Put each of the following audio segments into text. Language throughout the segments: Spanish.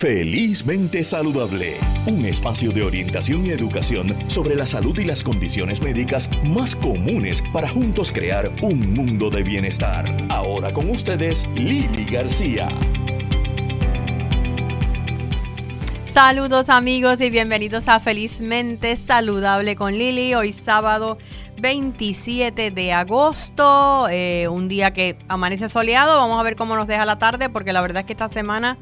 Felizmente Saludable, un espacio de orientación y educación sobre la salud y las condiciones médicas más comunes para juntos crear un mundo de bienestar. Ahora con ustedes, Lili García. Saludos amigos y bienvenidos a Felizmente Saludable con Lili. Hoy sábado 27 de agosto, eh, un día que amanece soleado. Vamos a ver cómo nos deja la tarde porque la verdad es que esta semana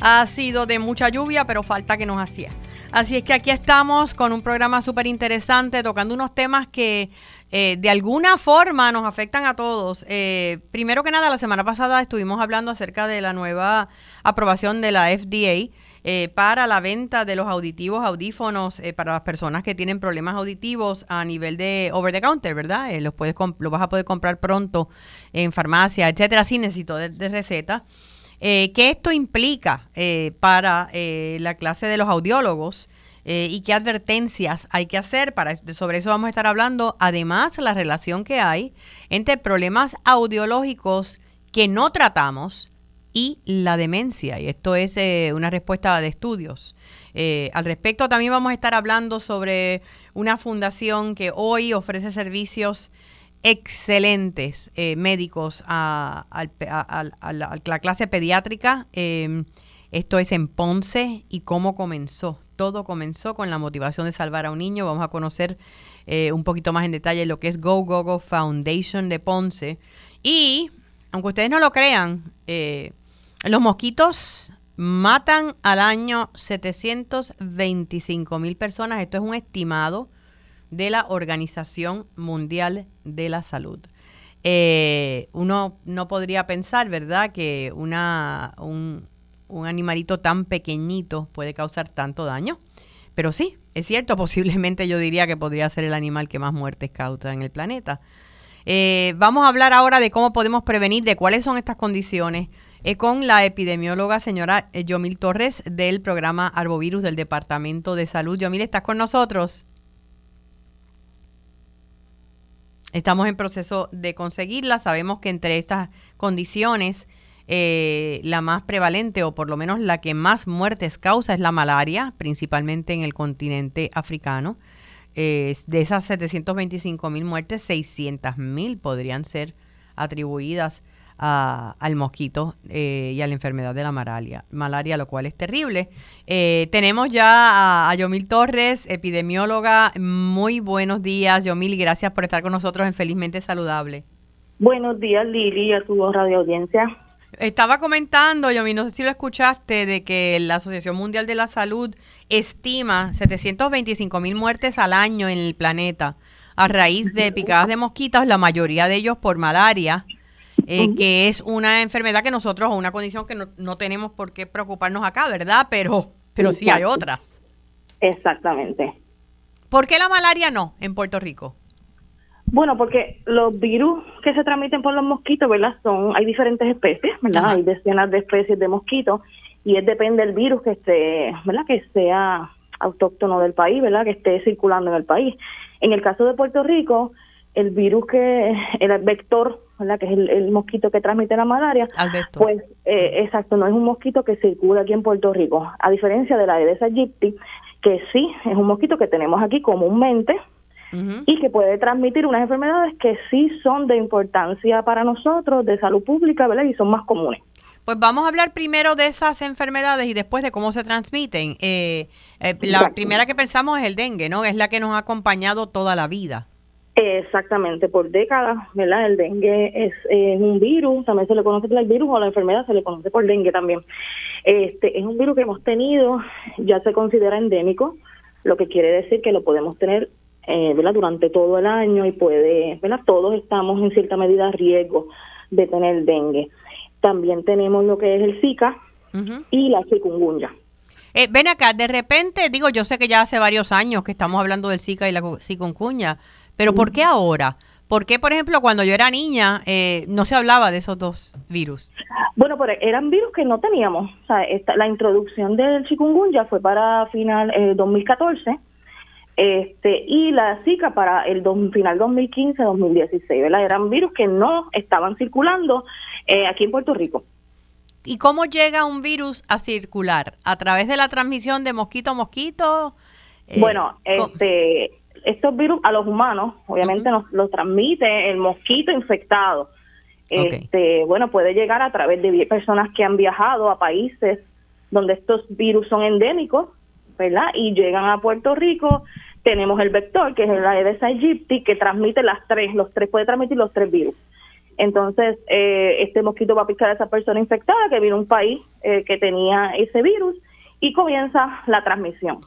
ha sido de mucha lluvia, pero falta que nos hacía. Así es que aquí estamos con un programa súper interesante, tocando unos temas que eh, de alguna forma nos afectan a todos. Eh, primero que nada, la semana pasada estuvimos hablando acerca de la nueva aprobación de la FDA. Eh, para la venta de los auditivos, audífonos, para las personas que tienen problemas auditivos a nivel de over the counter, ¿verdad? los, puedes lo vas a poder comprar pronto en farmacia, etcétera, sin necesito de receta. Eh, ¿Qué esto implica eh, para eh, la clase de los audiólogos? y qué advertencias hay que hacer para sobre eso vamos a estar hablando además la relación que hay entre problemas audiológicos que no tratamos y la demencia. Y esto es una respuesta de estudios. Al respecto también vamos a estar hablando sobre una fundación que hoy ofrece servicios excelentes eh, médicos a, la, clase pediátrica. Em, esto es en Ponce y cómo comenzó. Todo comenzó con la motivación de salvar a un niño. Vamos a conocer eh, un poquito más en detalle lo que es Go Go Go Foundation de Ponce. Y, aunque ustedes no lo crean, eh, los mosquitos matan al año 725 mil personas. Esto es un estimado de la Organización Mundial de la Salud. Eh, uno no podría pensar, ¿verdad?, que una, un, un animalito tan pequeñito puede causar tanto daño. Pero sí, es cierto, posiblemente yo diría que podría ser el animal que más muertes causa en el planeta. Eh, vamos a hablar ahora de cómo podemos prevenir, de cuáles son estas condiciones, eh, con la epidemióloga señora Yomil Torres del programa Arbovirus del Departamento de Salud. Yomil, ¿estás con nosotros? Estamos en proceso de conseguirla. Sabemos que entre estas condiciones, eh, la más prevalente o por lo menos la que más muertes causa es la malaria, principalmente en el continente africano. de esas 725 mil muertes, 600 mil podrían ser atribuidas al mosquito eh, y a la enfermedad de la malaria, malaria lo cual es terrible. Eh, tenemos ya a, Yomil Torres, epidemióloga. Muy buenos días, Yomil, gracias por estar con nosotros en Felizmente Saludable. Buenos días, Lili, a tu radio audiencia. Estaba comentando, Yomil, no sé si lo escuchaste, de que la Asociación Mundial de la Salud estima 725 mil muertes al año en el planeta a raíz de picadas de mosquitos, la mayoría de ellos por malaria eh, que es una enfermedad que nosotros, o una condición que no, tenemos por qué preocuparnos acá, ¿verdad? Pero, pero sí hay otras. Exactamente. ¿Por qué la malaria no en Puerto Rico? Bueno, porque los virus que se transmiten por los mosquitos, ¿verdad? Son, hay diferentes especies, ¿verdad? Hay decenas de especies de mosquitos y es depende del virus que esté, ¿verdad? Que sea autóctono del país, ¿verdad? Que esté circulando en el país. En el caso de Puerto Rico, el virus que, el vector, ¿verdad? que es el, mosquito que transmite la malaria, pues eh, exacto, no es un mosquito que circula aquí en Puerto Rico, a diferencia de la Aedes aegypti, que sí es un mosquito que tenemos aquí comúnmente y que puede transmitir unas enfermedades que sí son de importancia para nosotros, de salud pública, ¿verdad? Y son más comunes. Pues vamos a hablar primero de esas enfermedades y después de cómo se transmiten. Eh, eh, la primera que pensamos es el dengue, ¿no? Es la que nos ha acompañado toda la vida. Exactamente, por décadas, ¿verdad? El dengue es, un virus, también se le conoce por el virus o la enfermedad se le conoce por dengue también. Este es un virus que hemos tenido, ya se considera endémico, lo que quiere decir que lo podemos tener, eh, ¿verdad? Durante todo el año y puede, ¿verdad? Todos estamos en cierta medida a riesgo de tener dengue. También tenemos lo que es el Zika y la chikungunya. Eh, ven acá, de repente, digo, yo sé que ya hace varios años que estamos hablando del Zika y la chikungunya, pero ¿por qué ahora? ¿Por qué, por ejemplo, cuando yo era niña eh, no se hablaba de esos dos virus? Bueno, pero eran virus que no teníamos. O sea, la introducción del chikungunya fue para final eh, 2014 este y la Zika para el final 2015-2016, ¿verdad? Eran virus que no estaban circulando eh, aquí en Puerto Rico. ¿Y cómo llega un virus a circular? ¿A través de la transmisión de mosquito a mosquito? Eh, bueno, este, estos virus a los humanos, obviamente, nos los transmite el mosquito infectado. Este, bueno, puede llegar a través de personas que han viajado a países donde estos virus son endémicos, ¿verdad? Y llegan a Puerto Rico, tenemos el vector, que es el Aedes aegypti, que transmite las tres, los tres, puede transmitir los tres virus. Entonces, eh, este mosquito va a picar a esa persona infectada que vino a un país eh, que tenía ese virus y comienza la transmisión.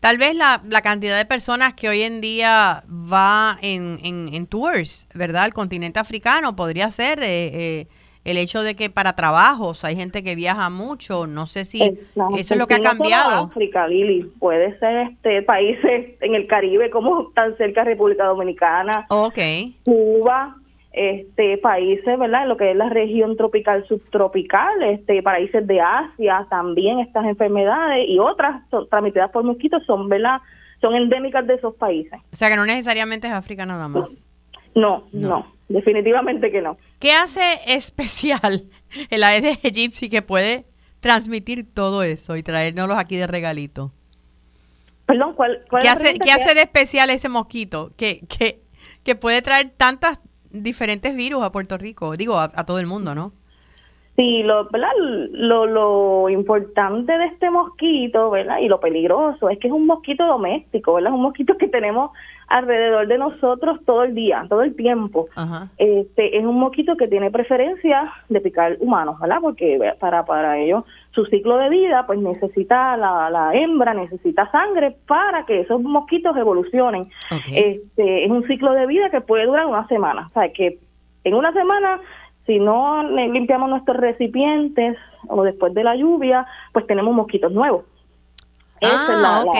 Tal vez la, la, cantidad de personas que hoy en día va en, en, tours, ¿verdad? Al continente africano podría ser eh, el hecho de que para trabajos hay gente que viaja mucho. No sé si eso es lo que ha cambiado. África, Lili, puede ser este países en el Caribe como tan cerca República Dominicana, okay. Cuba, este países, ¿verdad? Lo que es la región tropical subtropical, este países de Asia, también estas enfermedades y otras transmitidas por mosquitos son, ¿verdad? Son endémicas de esos países. O sea que no necesariamente es África nada más. No, no, definitivamente que no. ¿Qué hace especial el Aedes aegypti que puede transmitir todo eso y traérnoslos aquí de regalito? Perdón, ¿cuál, cuál ¿Qué, hace, ¿qué hace de especial ese mosquito que, que, que puede traer tantas diferentes virus a Puerto Rico, digo, a, todo el mundo, ¿no? Sí, lo, ¿verdad? Lo, lo importante de este mosquito, ¿verdad? Y lo peligroso es que es un mosquito doméstico, ¿verdad? Es un mosquito que tenemos alrededor de nosotros todo el día, todo el tiempo. Este es un mosquito que tiene preferencia de picar humanos, ¿verdad? Porque para para ello su ciclo de vida pues necesita la, la hembra necesita sangre para que esos mosquitos evolucionen. Este es un ciclo de vida que puede durar una semana, o sea, que en una semana si no limpiamos nuestros recipientes o después de la lluvia, pues tenemos mosquitos nuevos. Ah, ok.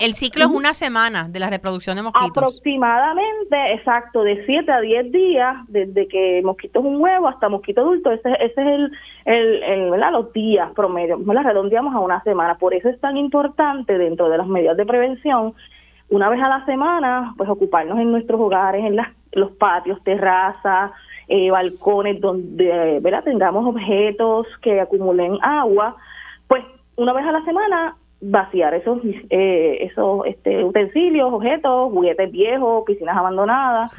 el, ciclo es una semana de la reproducción de mosquitos. Aproximadamente, exacto, de 7 a 10 días, desde que mosquito es un huevo hasta mosquito adulto. Ese, ese es el, el, el ¿verdad? los días promedio. La redondeamos a una semana. Por eso es tan importante dentro de las medidas de prevención, una vez a la semana, pues ocuparnos en nuestros hogares, en las, los patios, terrazas, eh, balcones, donde ¿verdad? tengamos objetos que acumulen agua. Pues una vez a la semana vaciar esos eh, esos este, utensilios, objetos, juguetes viejos, piscinas abandonadas.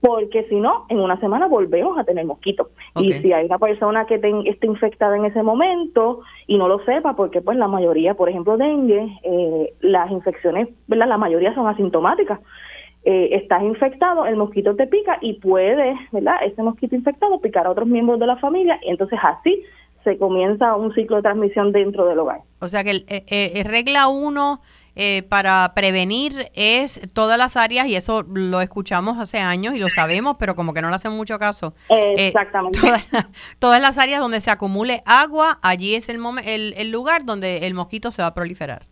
Porque si no, en una semana volvemos a tener mosquitos. Y si hay una persona que esté infectada en ese momento y no lo sepa, porque pues la mayoría, por ejemplo, dengue, eh, las infecciones, ¿verdad? La mayoría son asintomáticas. Eh, estás infectado, el mosquito te pica y puede, ¿verdad? Ese mosquito infectado picar a otros miembros de la familia y entonces así se comienza un ciclo de transmisión dentro del hogar. O sea que el, eh, eh, regla uno eh, para prevenir es todas las áreas, y eso lo escuchamos hace años y lo sabemos, pero como que no le hacen mucho caso. Exactamente. Todas, las áreas donde se acumule agua, allí es el, el, el lugar donde el mosquito se va a proliferar.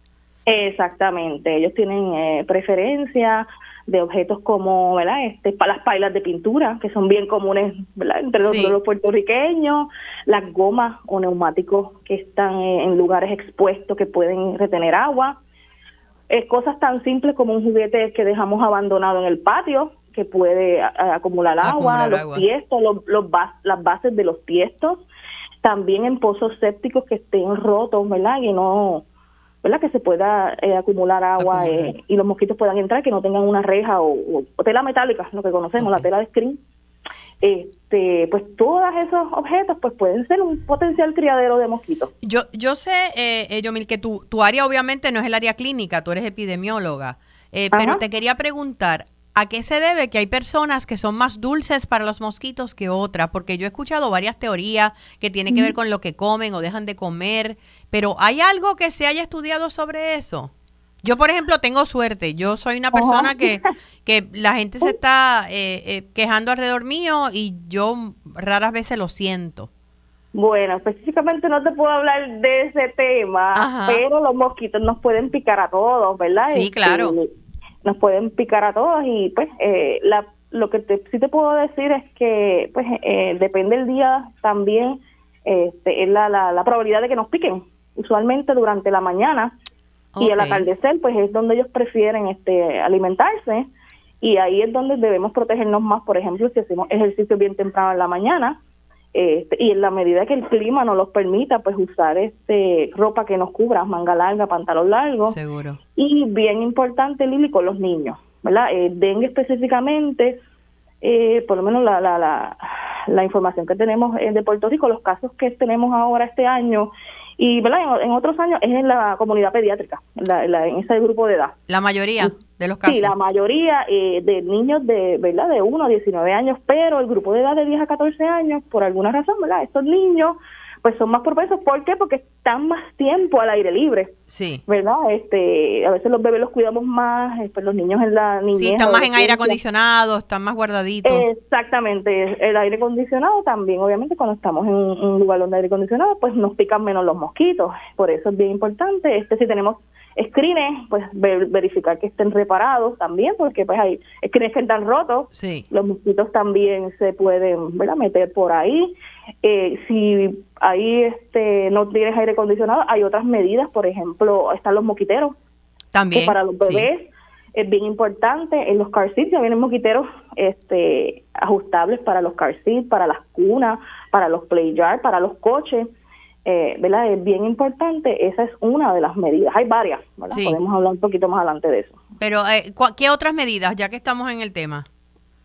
Exactamente, ellos tienen preferencia de objetos como ¿verdad? Este, las pailas de pintura, que son bien comunes ¿verdad? entre los, puertorriqueños, las gomas o neumáticos que están en lugares expuestos que pueden retener agua, es cosas tan simples como un juguete que dejamos abandonado en el patio, que puede acumular agua, los tiestos, los, los las bases de los tiestos, también en pozos sépticos que estén rotos, ¿verdad? Y no ¿verdad? Que se pueda eh, acumular agua eh, y los mosquitos puedan entrar, que no tengan una reja o, tela metálica, lo que conocemos, la tela de screen. Este, pues todos esos objetos pues pueden ser un potencial criadero de mosquitos. Yo yo sé, eh, eh Yomil, que tu, tu área obviamente no es el área clínica, tú eres epidemióloga, pero te quería preguntar, ¿A qué se debe que hay personas que son más dulces para los mosquitos que otras? Porque yo he escuchado varias teorías que tienen que ver con lo que comen o dejan de comer, pero ¿hay algo que se haya estudiado sobre eso? Yo, por ejemplo, tengo suerte. Yo soy una persona que, que la gente se está eh, eh, quejando alrededor mío y yo raras veces lo siento. Bueno, específicamente no te puedo hablar de ese tema, pero los mosquitos nos pueden picar a todos, ¿verdad? Sí, claro. Este, nos pueden picar a todos y pues eh, la, lo que te, sí te puedo decir es que pues eh, depende el día también este, es la, la, probabilidad de que nos piquen usualmente durante la mañana y al atardecer pues es donde ellos prefieren este alimentarse y ahí es donde debemos protegernos más por ejemplo si hacemos ejercicio bien temprano en la mañana Este, y en la medida que el clima nos los permita, pues usar este ropa que nos cubra, manga larga, pantalón largo. Seguro. Y bien importante, Lili, con los niños, ¿verdad? Eh, dengue específicamente, eh, por lo menos la, la, la, la información que tenemos de Puerto Rico, los casos que tenemos ahora este año y ¿verdad? En, otros años es en la comunidad pediátrica, en ese grupo de edad. La mayoría de los casos. Sí, la mayoría eh, de niños de, ¿verdad? de 1 a 19 años, pero el grupo de edad de 10 a 14 años, por alguna razón, ¿verdad? Estos niños pues son más propensos. ¿Por qué? Porque están más tiempo al aire libre. Sí. ¿Verdad? Este, a veces los bebés los cuidamos más, eh, pues los niños en la niñez. Sí, están más en aire acondicionado, están más guardaditos. Exactamente. El aire acondicionado también, obviamente, cuando estamos en un lugar donde hay aire acondicionado, pues nos pican menos los mosquitos. Por eso es bien importante. Este, si tenemos screens, pues verificar que estén reparados también, porque pues hay screens que están rotos, sí. los mosquitos también se pueden ¿verdad? meter por ahí. Eh, si ahí este, no tienes aire acondicionado, hay otras medidas, por ejemplo, están los moquiteros. También. para los bebés es bien importante. En los car seats ya vienen moquiteros este, ajustables para los car seats, para las cunas, para los play yard, para los coches. Eh, ¿verdad? Es bien importante, esa es una de las medidas. Hay varias, ¿verdad? Podemos hablar un poquito más adelante de eso. Pero, eh, ¿qué otras medidas, ya que estamos en el tema?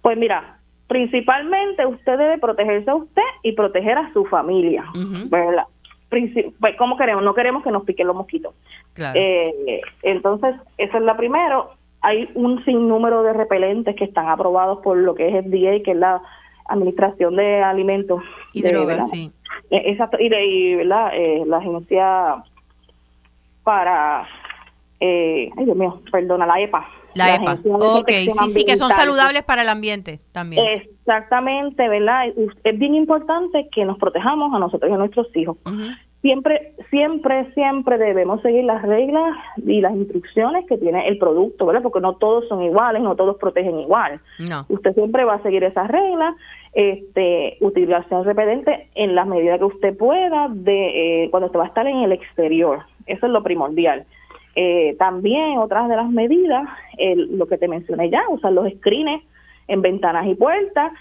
Pues mira, principalmente usted debe protegerse a usted y proteger a su familia, ¿verdad? Pues, ¿Cómo queremos? No queremos que nos piquen los mosquitos. Eh, entonces, esa es la primero. Hay un sinnúmero de repelentes que están aprobados por lo que es FDA, que es la Administración de Alimentos. Y Drogas, sí. Eh, exacto, y de ¿verdad? Eh, la agencia para, eh, ay Dios mío, perdona, la EPA. La, EPA, ok, sí, sí, que son saludables para el ambiente también. Exactamente, ¿verdad? Es bien importante que nos protejamos a nosotros y a nuestros hijos siempre, siempre, siempre debemos seguir las reglas y las instrucciones que tiene el producto, ¿verdad? Porque no todos son iguales, no todos protegen igual. No. Usted siempre va a seguir esas reglas, este, utilización repelente en la medida que usted pueda de eh, cuando usted va a estar en el exterior. Eso es lo primordial. Eh, también otras de las medidas, lo que te mencioné ya, usar los screens en ventanas y puertas,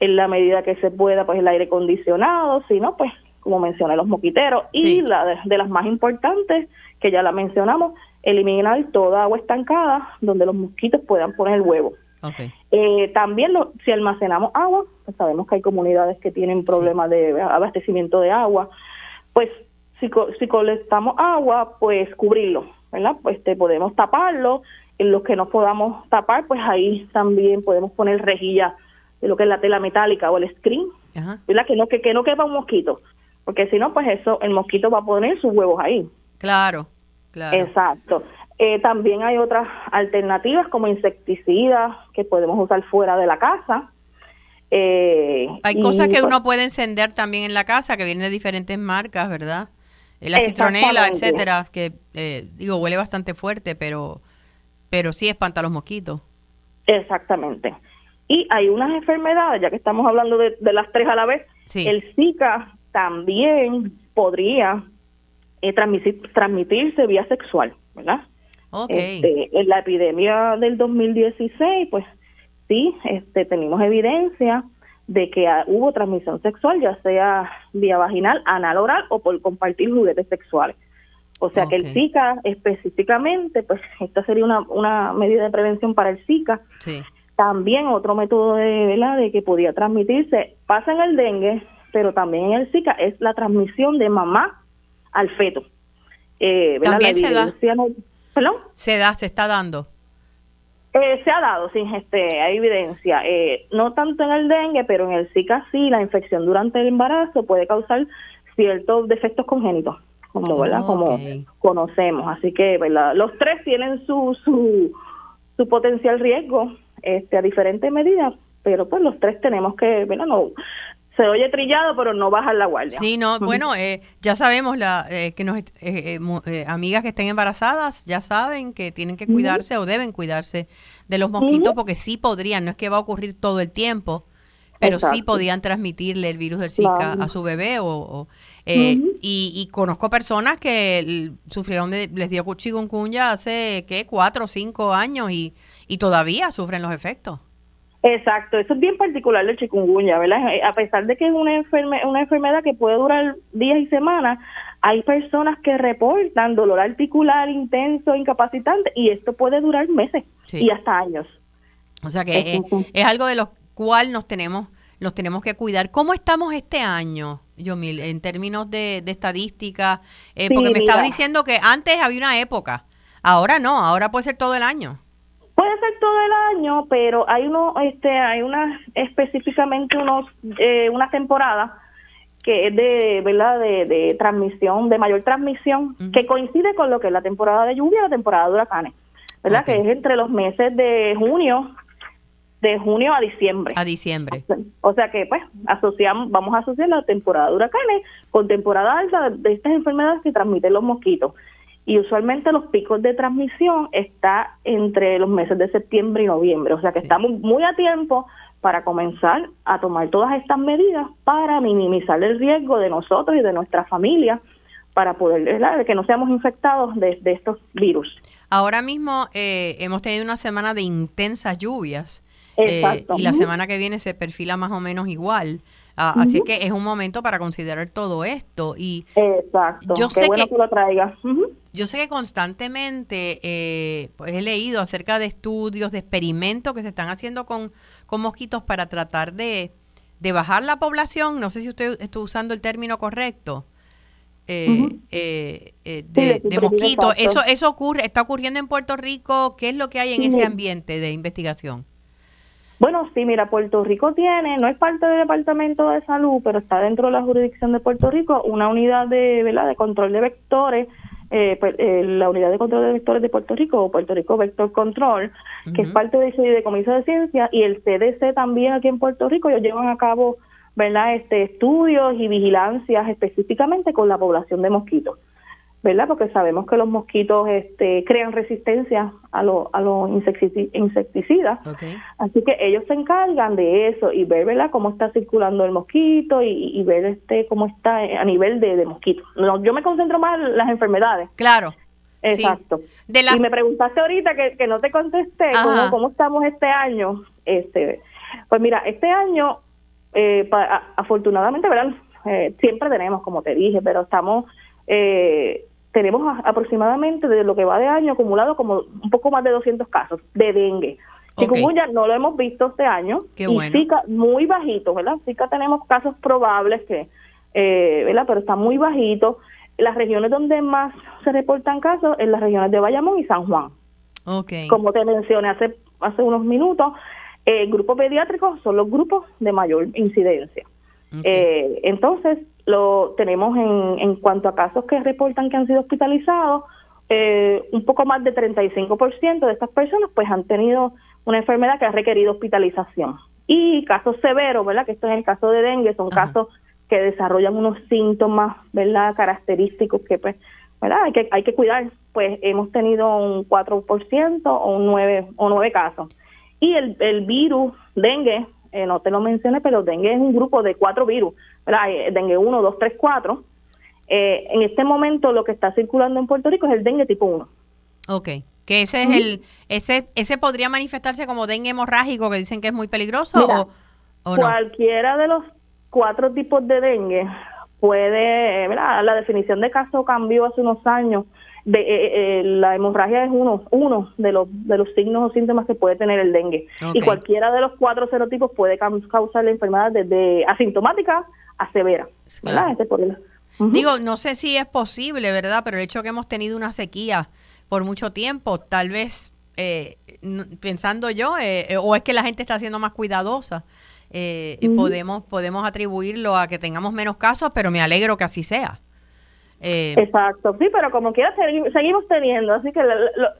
en la medida que se pueda, pues el aire acondicionado, si no, pues como mencioné, los moquiteros, y la de, las más importantes, que ya la mencionamos, eliminar toda agua estancada donde los mosquitos puedan poner el huevo. Eh, también lo, si almacenamos agua, pues sabemos que hay comunidades que tienen problemas de abastecimiento de agua, pues si, si colectamos agua, pues cubrirlo, ¿verdad? Pues te podemos taparlo, en los que no podamos tapar, pues ahí también podemos poner rejilla de lo que es la tela metálica o el screen, ¿verdad? Que no, que, que no quepa un mosquito porque si no, pues eso, el mosquito va a poner sus huevos ahí. Claro, claro. Exacto. Eh, también hay otras alternativas como insecticidas que podemos usar fuera de la casa. Eh, hay cosas que pues uno puede encender también en la casa que vienen de diferentes marcas, ¿verdad? Eh, la citronela, etcétera, que digo huele bastante fuerte, pero pero sí espanta a los mosquitos. Exactamente. Y hay unas enfermedades, ya que estamos hablando de, las tres a la vez, el Zika también podría eh, transmitirse vía sexual, ¿verdad? Este, en la epidemia del 2016, pues sí, este, tenemos evidencia de que hubo transmisión sexual, ya sea vía vaginal, anal, oral o por compartir juguetes sexuales. O sea que el Zika específicamente, pues esta sería una, una medida de prevención para el Zika. Sí. También otro método de, ¿verdad? de que podía transmitirse, pasa en el dengue, pero también en el Zika es la transmisión de mamá al feto. Eh, también se da. Se da, se está dando. Eh, se ha dado, sí, este, hay evidencia. Eh, no tanto en el dengue, pero en el Zika sí, la infección durante el embarazo puede causar ciertos defectos congénitos, como, ¿verdad? como conocemos. Así que ¿verdad? los tres tienen su, su, su potencial riesgo este, a diferentes medidas, pero pues los tres tenemos que, ¿verdad? No, se oye trillado, pero no baja la guardia. Sí, no, bueno, eh, ya sabemos la, eh, que nos, eh, amigas que estén embarazadas ya saben que tienen que cuidarse o deben cuidarse de los mosquitos porque sí podrían, no es que va a ocurrir todo el tiempo, pero sí podían transmitirle el virus del Zika a su bebé o, y, conozco personas que sufrieron de, les dio chikungunya hace, ¿qué? Cuatro o cinco años y, y todavía sufren los efectos. Exacto, eso es bien particular del chikungunya, ¿verdad? Eh, a pesar de que es una, una enfermedad que puede durar días y semanas, hay personas que reportan dolor articular intenso, incapacitante, y esto puede durar meses y hasta años. O sea que es, algo de lo cual nos tenemos, nos tenemos que cuidar. ¿Cómo estamos este año, Yomil, en términos de, estadística? Eh, porque me estaba diciendo que antes había una época, ahora no, ahora puede ser todo el año. Puede ser todo el año, pero hay uno, este, hay una específicamente unos, eh, una temporada que es de, ¿verdad? De, transmisión, de mayor transmisión, que coincide con lo que es la temporada de lluvia y la temporada de huracanes, ¿verdad? Que es entre los meses de junio, de junio a diciembre. A diciembre. O sea que, pues, asociamos, vamos a asociar la temporada de huracanes con temporada alta de estas enfermedades que transmiten los mosquitos y usualmente los picos de transmisión está entre los meses de septiembre y noviembre, o sea que estamos muy a tiempo para comenzar a tomar todas estas medidas para minimizar el riesgo de nosotros y de nuestra familia para poder ¿verdad? que no seamos infectados de, estos virus. Ahora mismo eh, hemos tenido una semana de intensas lluvias eh, y la semana que viene se perfila más o menos igual. Ah, así que es un momento para considerar todo esto. Y Exacto. Yo sé que, lo traigas. Yo sé que constantemente eh, pues he leído acerca de estudios, de experimentos que se están haciendo con, con mosquitos para tratar de, bajar la población. No sé si usted está usando el término correcto. Eh, eh, de, mosquitos. Eso, eso ocurre, está ocurriendo en Puerto Rico. ¿Qué es lo que hay en ese ambiente de investigación? Bueno, sí, mira, Puerto Rico tiene, no es parte del Departamento de Salud, pero está dentro de la jurisdicción de Puerto Rico, una unidad de, ¿verdad? de control de vectores, eh, pues, eh, la unidad de control de vectores de Puerto Rico, o Puerto Rico Vector Control, que es parte de ese Comiso de Ciencia, y el CDC también aquí en Puerto Rico, ellos llevan a cabo, ¿verdad?, este, estudios y vigilancias específicamente con la población de mosquitos. ¿Verdad? Porque sabemos que los mosquitos este, crean resistencia a, los a los insecticidas. Así que ellos se encargan de eso y ver, ¿verdad?, cómo está circulando el mosquito y, ver este cómo está a nivel de, de mosquito. No, yo me concentro más en las enfermedades. Claro. Exacto. Y me preguntaste ahorita que, que no te contesté cómo, cómo estamos este año. Este, pues mira, este año, eh, afortunadamente, ¿verdad? Eh, siempre tenemos, como te dije, pero estamos eh, tenemos aproximadamente de lo que va de año acumulado como un poco más de 200 casos de dengue. Chikungunya no lo hemos visto este año y Zika muy bajito, ¿verdad? Zika tenemos casos probables que, eh, ¿verdad? Pero está muy bajito. Las regiones donde más se reportan casos en las regiones de Bayamón y San Juan. Okay. Como te mencioné hace hace unos minutos, el eh, grupo pediátrico son los grupos de mayor incidencia. Eh, entonces, lo tenemos en, en cuanto a casos que reportan que han sido hospitalizados, eh, un poco más de 35% de estas personas pues han tenido una enfermedad que ha requerido hospitalización. Y casos severos, ¿verdad? Que esto es el caso de dengue, son casos que desarrollan unos síntomas, ¿verdad? Característicos que pues, ¿verdad? Hay que, hay que cuidar. Pues hemos tenido un 4% o un 9 o 9 casos. Y el, el virus dengue eh, no te lo mencioné, pero dengue es un grupo de cuatro virus, ¿verdad? Eh, dengue 1, 2, 3, 4. en este momento lo que está circulando en Puerto Rico es el dengue tipo 1. Ok, que ese es el, ese, ese podría manifestarse como dengue hemorrágico, que dicen que es muy peligroso, o, no? Cualquiera de los cuatro tipos de dengue puede, ¿verdad? La definición de caso cambió hace unos años de, eh, eh, la hemorragia es uno, uno de los, de los signos o síntomas que puede tener el dengue. Y cualquiera de los cuatro serotipos puede causar la enfermedad desde asintomática a severa. Este Digo, no sé si es posible, ¿verdad? Pero el hecho que hemos tenido una sequía por mucho tiempo, tal vez eh, pensando yo, o es que la gente está siendo más cuidadosa. podemos podemos atribuirlo a que tengamos menos casos, pero me alegro que así sea. Eh, Exacto, sí, pero como quiera seguimos teniendo, así que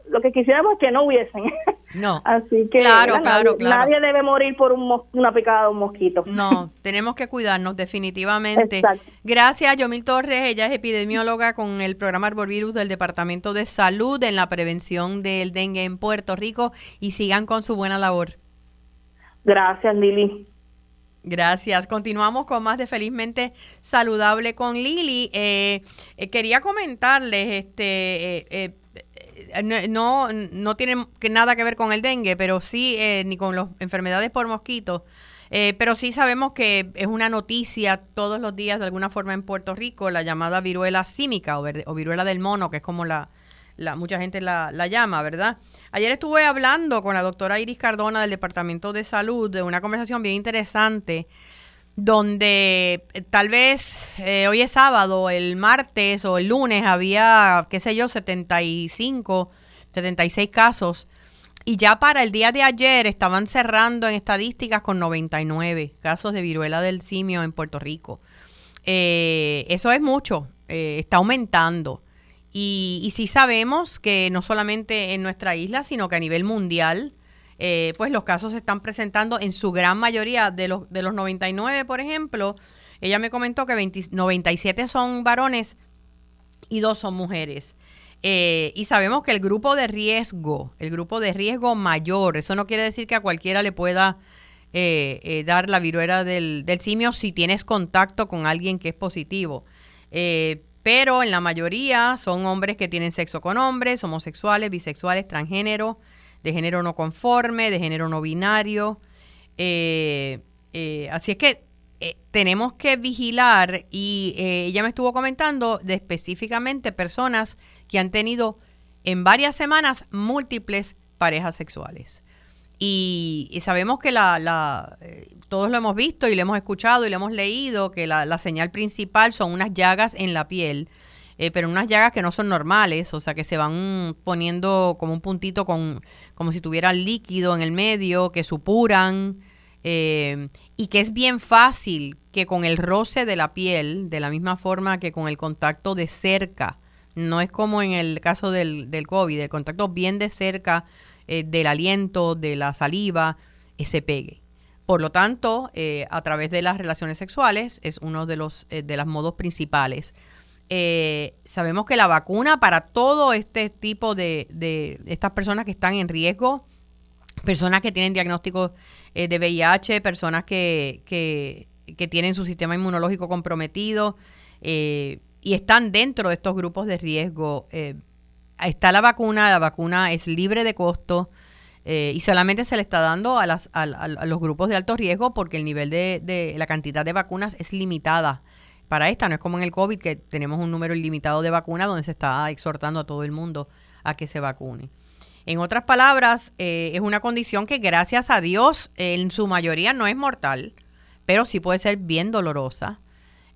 lo, que quisiéramos es que no hubiesen. No, así que claro, claro, nadie, debe morir por un una picada de un mosquito. No, tenemos que cuidarnos definitivamente. Gracias, Yomil Torres, ella es epidemióloga con el programa Arborvirus del Departamento de Salud en la prevención del dengue en Puerto Rico y sigan con su buena labor. Gracias, Lili. Gracias. Continuamos con más de Felizmente Saludable con Lili. Eh, eh, quería comentarles, este, eh, no, no tiene nada que ver con el dengue, pero sí, eh, ni con las enfermedades por mosquitos. Eh, pero sí sabemos que es una noticia todos los días de alguna forma en Puerto Rico, la llamada viruela símica o, viruela del mono, que es como la, la mucha gente la, la, llama, ¿verdad? Ayer estuve hablando con la doctora Iris Cardona del Departamento de Salud de una conversación bien interesante donde eh, tal vez eh, hoy es sábado, el martes o el lunes había, qué sé yo, 75, 76 casos. Y ya para el día de ayer estaban cerrando en estadísticas con 99 casos de viruela del simio en Puerto Rico. Eh, eso es mucho, está aumentando. Y, y sí sabemos que no solamente en nuestra isla, sino que a nivel mundial eh, pues los casos se están presentando en su gran mayoría de los, de los 99, por ejemplo. Ella me comentó que 97 son varones y dos son mujeres. Eh, y sabemos que el grupo de riesgo, el grupo de riesgo mayor, eso no quiere decir que a cualquiera le pueda eh, dar la viruela del, del, simio si tienes contacto con alguien que es positivo. Pero en la mayoría son hombres que tienen sexo con hombres, homosexuales, bisexuales, transgénero, de género no conforme, de género no binario. Eh, eh, así es que eh, tenemos que vigilar y ella me estuvo comentando de específicamente personas que han tenido en varias semanas múltiples parejas sexuales. Y, sabemos que la, la todos lo hemos visto y lo hemos escuchado y lo hemos leído, que la, la señal principal son unas llagas en la piel eh, pero unas llagas que no son normales, o sea, que se van poniendo como un puntito con, como si tuviera líquido en el medio, que supuran, eh, y que es bien fácil que con el roce de la piel, de la misma forma que con el contacto de cerca, no es como en el caso del, del COVID, el contacto bien de cerca eh, del aliento, de la saliva, se pegue. Por lo tanto, a través de las relaciones sexuales es uno de los de los modos principales eh, sabemos que la vacuna para todo este tipo de, de, estas personas que están en riesgo, personas que tienen diagnóstico eh, de VIH, personas que, que, tienen su sistema inmunológico comprometido eh, y están dentro de estos grupos de riesgo, está la vacuna, la vacuna es libre de costo. y solamente se le está dando a, las, los grupos de alto riesgo porque el nivel de, de la cantidad de vacunas es limitada para esta. No es como en el COVID que tenemos un número ilimitado de vacunas donde se está exhortando a todo el mundo a que se vacune. En otras palabras, eh, es una condición que gracias a Dios en su mayoría no es mortal, pero sí puede ser bien dolorosa.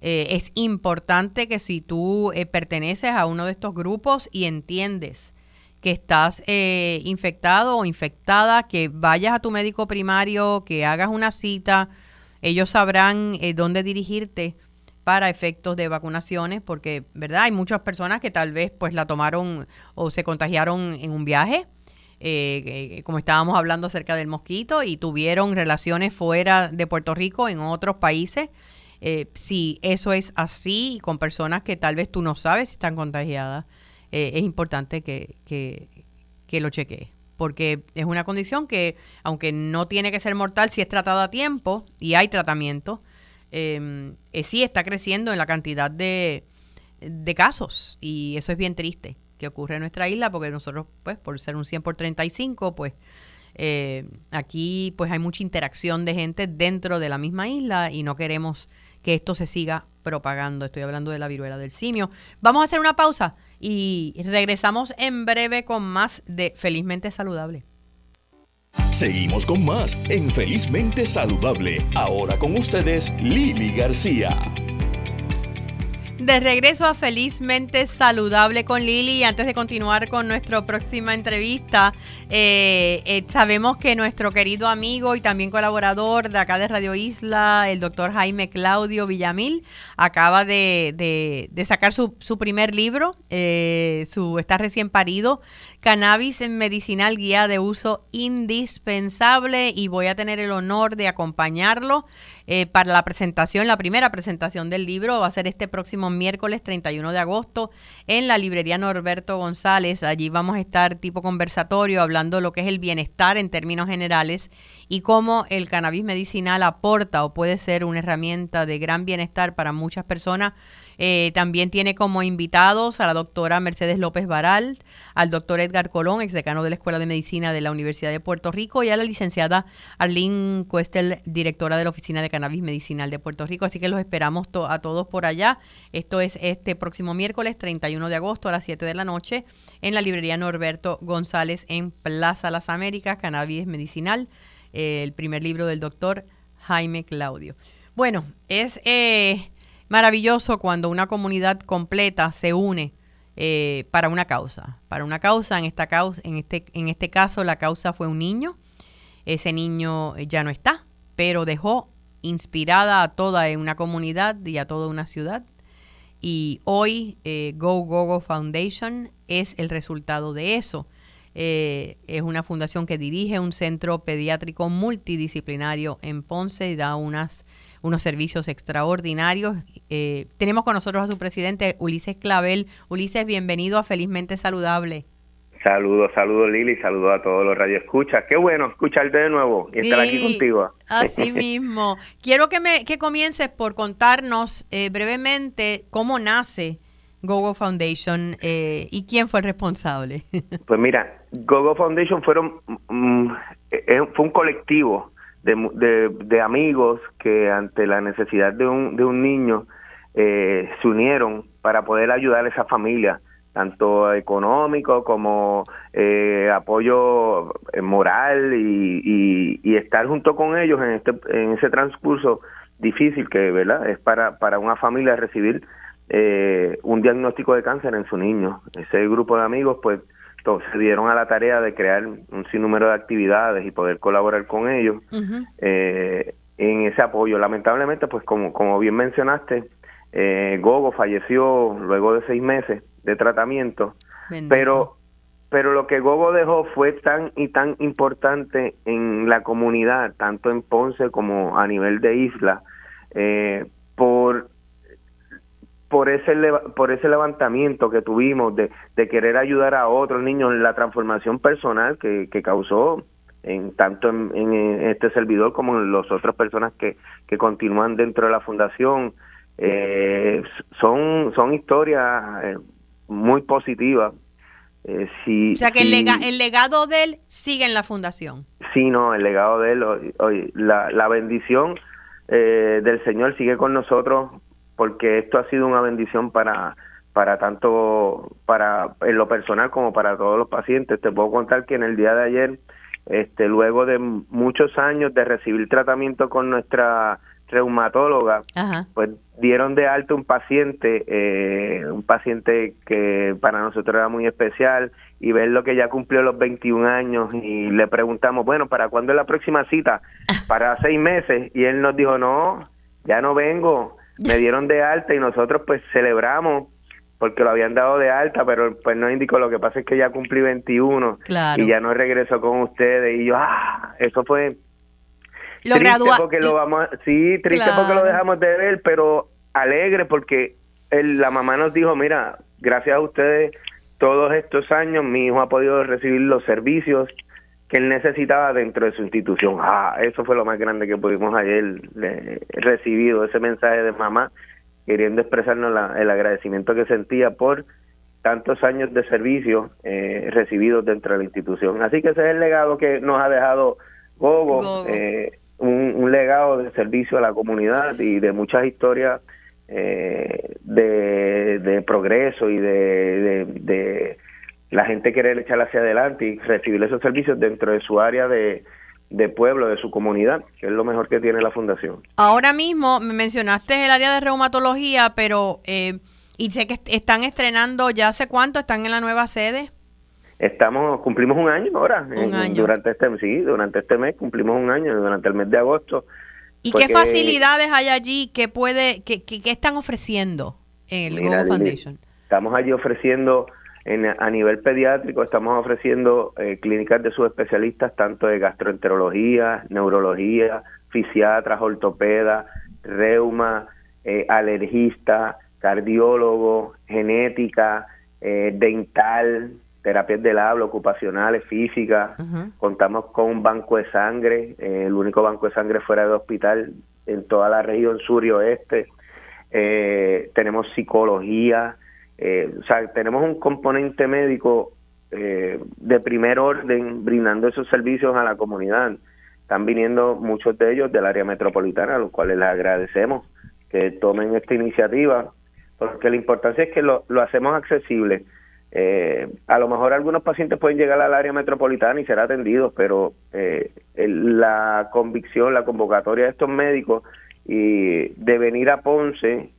Eh, es importante que si tú eh, perteneces a uno de estos grupos y entiendes que estás infectado o infectada, que vayas a tu médico primario, que hagas una cita, ellos sabrán dónde dirigirte para efectos de vacunaciones, porque, ¿verdad? Hay muchas personas que tal vez pues la tomaron o se contagiaron en un viaje, eh, eh, como estábamos hablando acerca del mosquito, y tuvieron relaciones fuera de Puerto Rico, en otros países. Eh, si eso es así, con personas que tal vez tú no sabes si están contagiadas, es importante que, que, lo chequees porque es una condición que, aunque no tiene que ser mortal, si es tratada a tiempo y hay tratamiento, eh, sí está creciendo en la cantidad de, de casos. Y eso es bien triste que ocurre en nuestra isla porque nosotros, pues, por ser un 100 por 35, pues eh, aquí pues hay mucha interacción de gente dentro de la misma isla y no queremos que esto se siga propagando. Estoy hablando de la viruela del simio. Vamos a hacer una pausa y regresamos en breve con más de Felizmente Saludable. Seguimos con más en Felizmente Saludable. Ahora con ustedes, Lili García. De regreso a Felizmente Saludable con Lili. Antes de continuar con nuestra próxima entrevista, eh, eh, sabemos que nuestro querido amigo y también colaborador de acá de Radio Isla, el doctor Jaime Claudio Villamil, acaba de, sacar su, primer libro, eh, su está recién parido, Cannabis en Medicinal Guía de Uso Indispensable, y voy a tener el honor de acompañarlo eh, para la presentación, la primera presentación del libro va a ser este próximo miércoles 31 de agosto en la librería Norberto González. Allí vamos a estar tipo conversatorio hablando lo que es el bienestar en términos generales y cómo el cannabis medicinal aporta o puede ser una herramienta de gran bienestar para muchas personas Eh, también tiene como invitados a la doctora Mercedes López Baral, al doctor Edgar Colón, exdecano de la Escuela de Medicina de la Universidad de Puerto Rico, y a la licenciada Arlene Cuestel, directora de la Oficina de Cannabis Medicinal de Puerto Rico. Así que los esperamos a todos por allá. Esto es este próximo miércoles 31 de agosto a las 7 de la noche en la librería Norberto González en Plaza Las Américas, Cannabis Medicinal, eh, el primer libro del doctor Jaime Claudio. Bueno, es... Eh, maravilloso cuando una comunidad completa se une eh, para una causa. Para una causa, en esta causa, en este, en este caso la causa fue un niño. Ese niño ya no está, pero dejó inspirada a toda una comunidad y a toda una ciudad. Y hoy eh, Go Gogo Foundation es el resultado de eso. Eh, es una fundación que dirige un centro pediátrico multidisciplinario en Ponce y da unas unos servicios extraordinarios. Eh, tenemos con nosotros a su presidente, Ulises Clavel. Ulises, bienvenido a Felizmente Saludable. Saludos, saludos Lili, saludos a todos los radioescuchas. Qué bueno escucharte de nuevo y estar aquí contigo. Así mismo. Quiero que me que comiences por contarnos eh, brevemente cómo nace Gogo Foundation eh, y quién fue el responsable. Pues mira, Gogo Foundation fueron mm, fue un colectivo de, de, amigos que ante la necesidad de un, de un niño eh, se unieron para poder ayudar a esa familia, tanto económico como eh, apoyo eh, moral y, y, estar junto con ellos en, este, en ese transcurso difícil que verdad es para, para una familia recibir un diagnóstico de cáncer en su niño. Ese grupo de amigos pues se dieron a la tarea de crear un sinnúmero de actividades y poder colaborar con ellos eh, en ese apoyo. Lamentablemente, pues como, como bien mencionaste, eh, Gogo falleció luego de seis meses de tratamiento, pero pero lo que Gogo dejó fue tan y tan importante en la comunidad, tanto en Ponce como a nivel de isla, eh, por por ese por ese levantamiento que tuvimos de, de querer ayudar a otros niños en la transformación personal que, que causó en tanto en, este servidor como en las otras personas que, que continúan dentro de la fundación eh, son son historias eh, muy positivas eh, si, o sea que el, el, legado de él sigue en la fundación sí no el legado de él hoy, la, la bendición eh, del Señor sigue con nosotros porque esto ha sido una bendición para para tanto para en lo personal como para todos los pacientes. Te puedo contar que en el día de ayer, este, luego de muchos años de recibir tratamiento con nuestra reumatóloga, pues dieron de alta un paciente, eh, un paciente que para nosotros era muy especial y ver lo que ya cumplió los 21 años y le preguntamos, bueno, ¿para cuándo es la próxima cita? Para seis meses y él nos dijo, no, ya no vengo, me dieron de alta y nosotros pues celebramos porque lo habían dado de alta, pero pues no indicó, lo que pasa es que ya cumplí 21 y ya no regreso con ustedes y yo, ah, eso fue lo triste porque lo vamos, sí, triste porque lo dejamos de ver, pero alegre porque la mamá nos dijo, mira, gracias a ustedes todos estos años mi hijo ha podido recibir los servicios que él necesitaba dentro de su institución. Ah, eso fue lo más grande que pudimos ayer eh, recibido, ese mensaje de mamá queriendo expresarnos el agradecimiento que sentía por tantos años de servicio eh, recibidos dentro de la institución. Así que ese es el legado que nos ha dejado Gogo, Eh, un, legado de servicio a la comunidad y de muchas historias eh, de, de, progreso y de, de la gente quiere echar hacia adelante y recibir esos servicios dentro de su área de, pueblo, de su comunidad, que es lo mejor que tiene la fundación. Ahora mismo me mencionaste el área de reumatología, pero eh, y sé que están estrenando ya hace cuánto están en la nueva sede. Estamos cumplimos un año ahora, durante este sí, durante este mes cumplimos un año durante el mes de agosto. ¿Y qué facilidades hay allí que puede que, que, están ofreciendo en el Google Foundation? Estamos allí ofreciendo a nivel pediátrico estamos ofreciendo eh, clínicas de subespecialistas tanto de gastroenterología, neurología, fisiatras, ortopedas, reuma, eh, alergista, cardiólogo, genética, eh, dental, terapias del habla, ocupacionales, físicas. Contamos con un banco de sangre, el único banco de sangre fuera de hospital en toda la región sur y oeste. eh, tenemos psicología, eh, o sea, tenemos un componente médico eh, de primer orden brindando esos servicios a la comunidad. Están viniendo muchos de ellos del área metropolitana, a los cuales les agradecemos que tomen esta iniciativa, porque la importancia es que lo, lo hacemos accesible. Eh, a lo mejor algunos pacientes pueden llegar al área metropolitana y ser atendidos, pero eh, la convicción, la convocatoria de estos médicos y de venir a Ponce,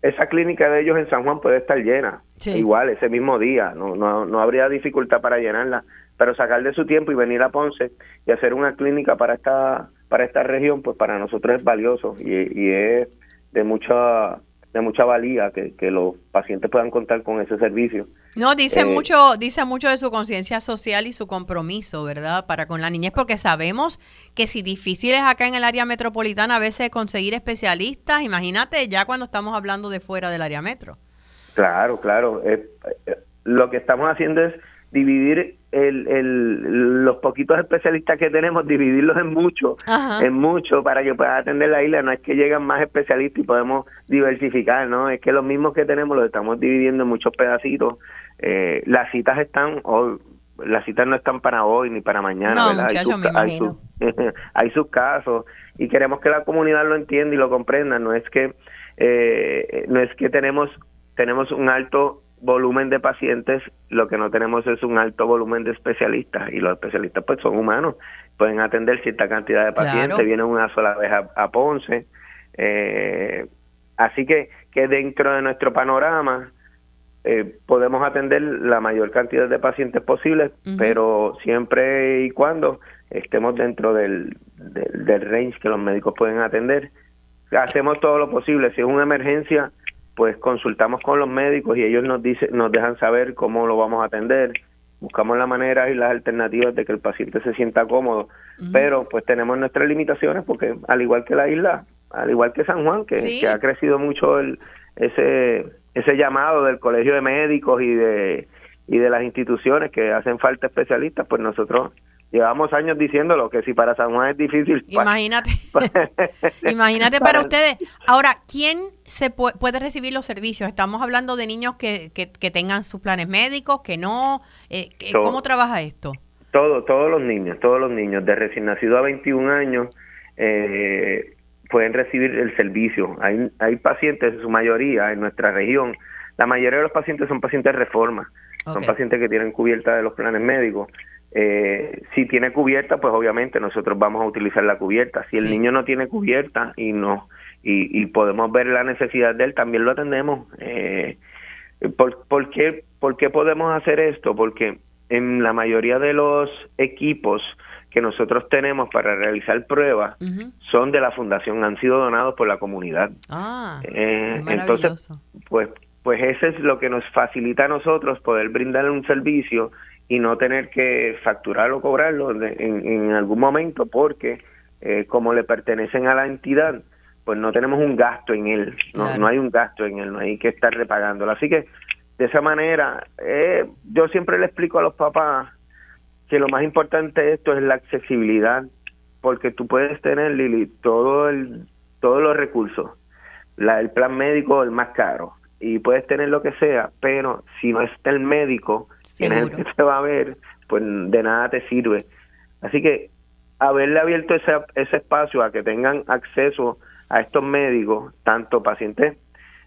esa clínica de ellos en San Juan puede estar llena, igual ese mismo día, no, no, no habría dificultad para llenarla, pero sacar de su tiempo y venir a Ponce y hacer una clínica para esta para esta región, pues para nosotros es valioso y, y es de mucha de mucha valía que, que los pacientes puedan contar con ese servicio. No, dice eh, mucho, dice mucho de su conciencia social y su compromiso, ¿verdad? Para con la niñez, porque sabemos que si difícil es acá en el área metropolitana a veces conseguir especialistas, imagínate ya cuando estamos hablando de fuera del área metro. Claro, claro. Eh, eh, lo que estamos haciendo es dividir el, el, los poquitos especialistas que tenemos, dividirlos en muchos, en muchos para que puedan atender la isla. No es que llegan más especialistas y podemos diversificar, ¿no? Es que los mismos que tenemos los estamos dividiendo en muchos pedacitos. Eh, las citas están las citas no están para hoy ni para mañana, ¿verdad? hay, sus, hay, sus casos y queremos que la comunidad lo entienda y lo comprenda. No es que eh, no es que tenemos tenemos un alto volumen de pacientes, lo que no tenemos es un alto volumen de especialistas y los especialistas pues son humanos, pueden atender cierta cantidad de pacientes, vienen una sola vez a, Ponce, eh, así que que dentro de nuestro panorama eh, podemos atender la mayor cantidad de pacientes posibles, pero siempre y cuando estemos dentro del, del, del range que los médicos pueden atender, hacemos todo lo posible, si es una emergencia, pues consultamos con los médicos y ellos nos dicen, nos dejan saber cómo lo vamos a atender. Buscamos la manera y las alternativas de que el paciente se sienta cómodo, pero pues tenemos nuestras limitaciones porque al igual que la isla, al igual que San Juan, que, ha crecido mucho el, ese ese llamado del colegio de médicos y de y de las instituciones que hacen falta especialistas, pues nosotros llevamos años diciéndolo, que si para San Juan es difícil. Imagínate. Pues, Imagínate para ustedes. Ahora, ¿quién se puede, recibir los servicios? Estamos hablando de niños que, que, tengan sus planes médicos, que no. Eh, ¿Cómo trabaja esto? Todo, todos los niños, todos los niños, de recién nacido a 21 años, eh, pueden recibir el servicio. Hay, hay pacientes, en su mayoría, en nuestra región, la mayoría de los pacientes son pacientes de reforma, son pacientes que tienen cubierta de los planes médicos eh, si tiene cubierta, pues obviamente nosotros vamos a utilizar la cubierta. Si el niño no tiene cubierta y no y, podemos ver la necesidad de él, también lo atendemos. Eh, ¿por, qué, ¿Por qué podemos hacer esto? Porque en la mayoría de los equipos que nosotros tenemos para realizar pruebas son de la fundación, han sido donados por la comunidad. Ah, eh, entonces, pues, pues eso es lo que nos facilita a nosotros poder brindarle un servicio y no tener que facturarlo o cobrarlo en, algún momento porque eh, como le pertenecen a la entidad, pues no tenemos un gasto en él, no, no hay un gasto en él, no hay que estar repagándolo. Así que de esa manera, eh, yo siempre le explico a los papás que lo más importante de esto es la accesibilidad, porque tú puedes tener, Lili, todo el, todos los recursos, la, el plan médico el más caro, y puedes tener lo que sea, pero si no está el médico, en el que se va a ver, pues de nada te sirve. Así que haberle abierto ese, ese espacio a que tengan acceso a estos médicos, tanto pacientes,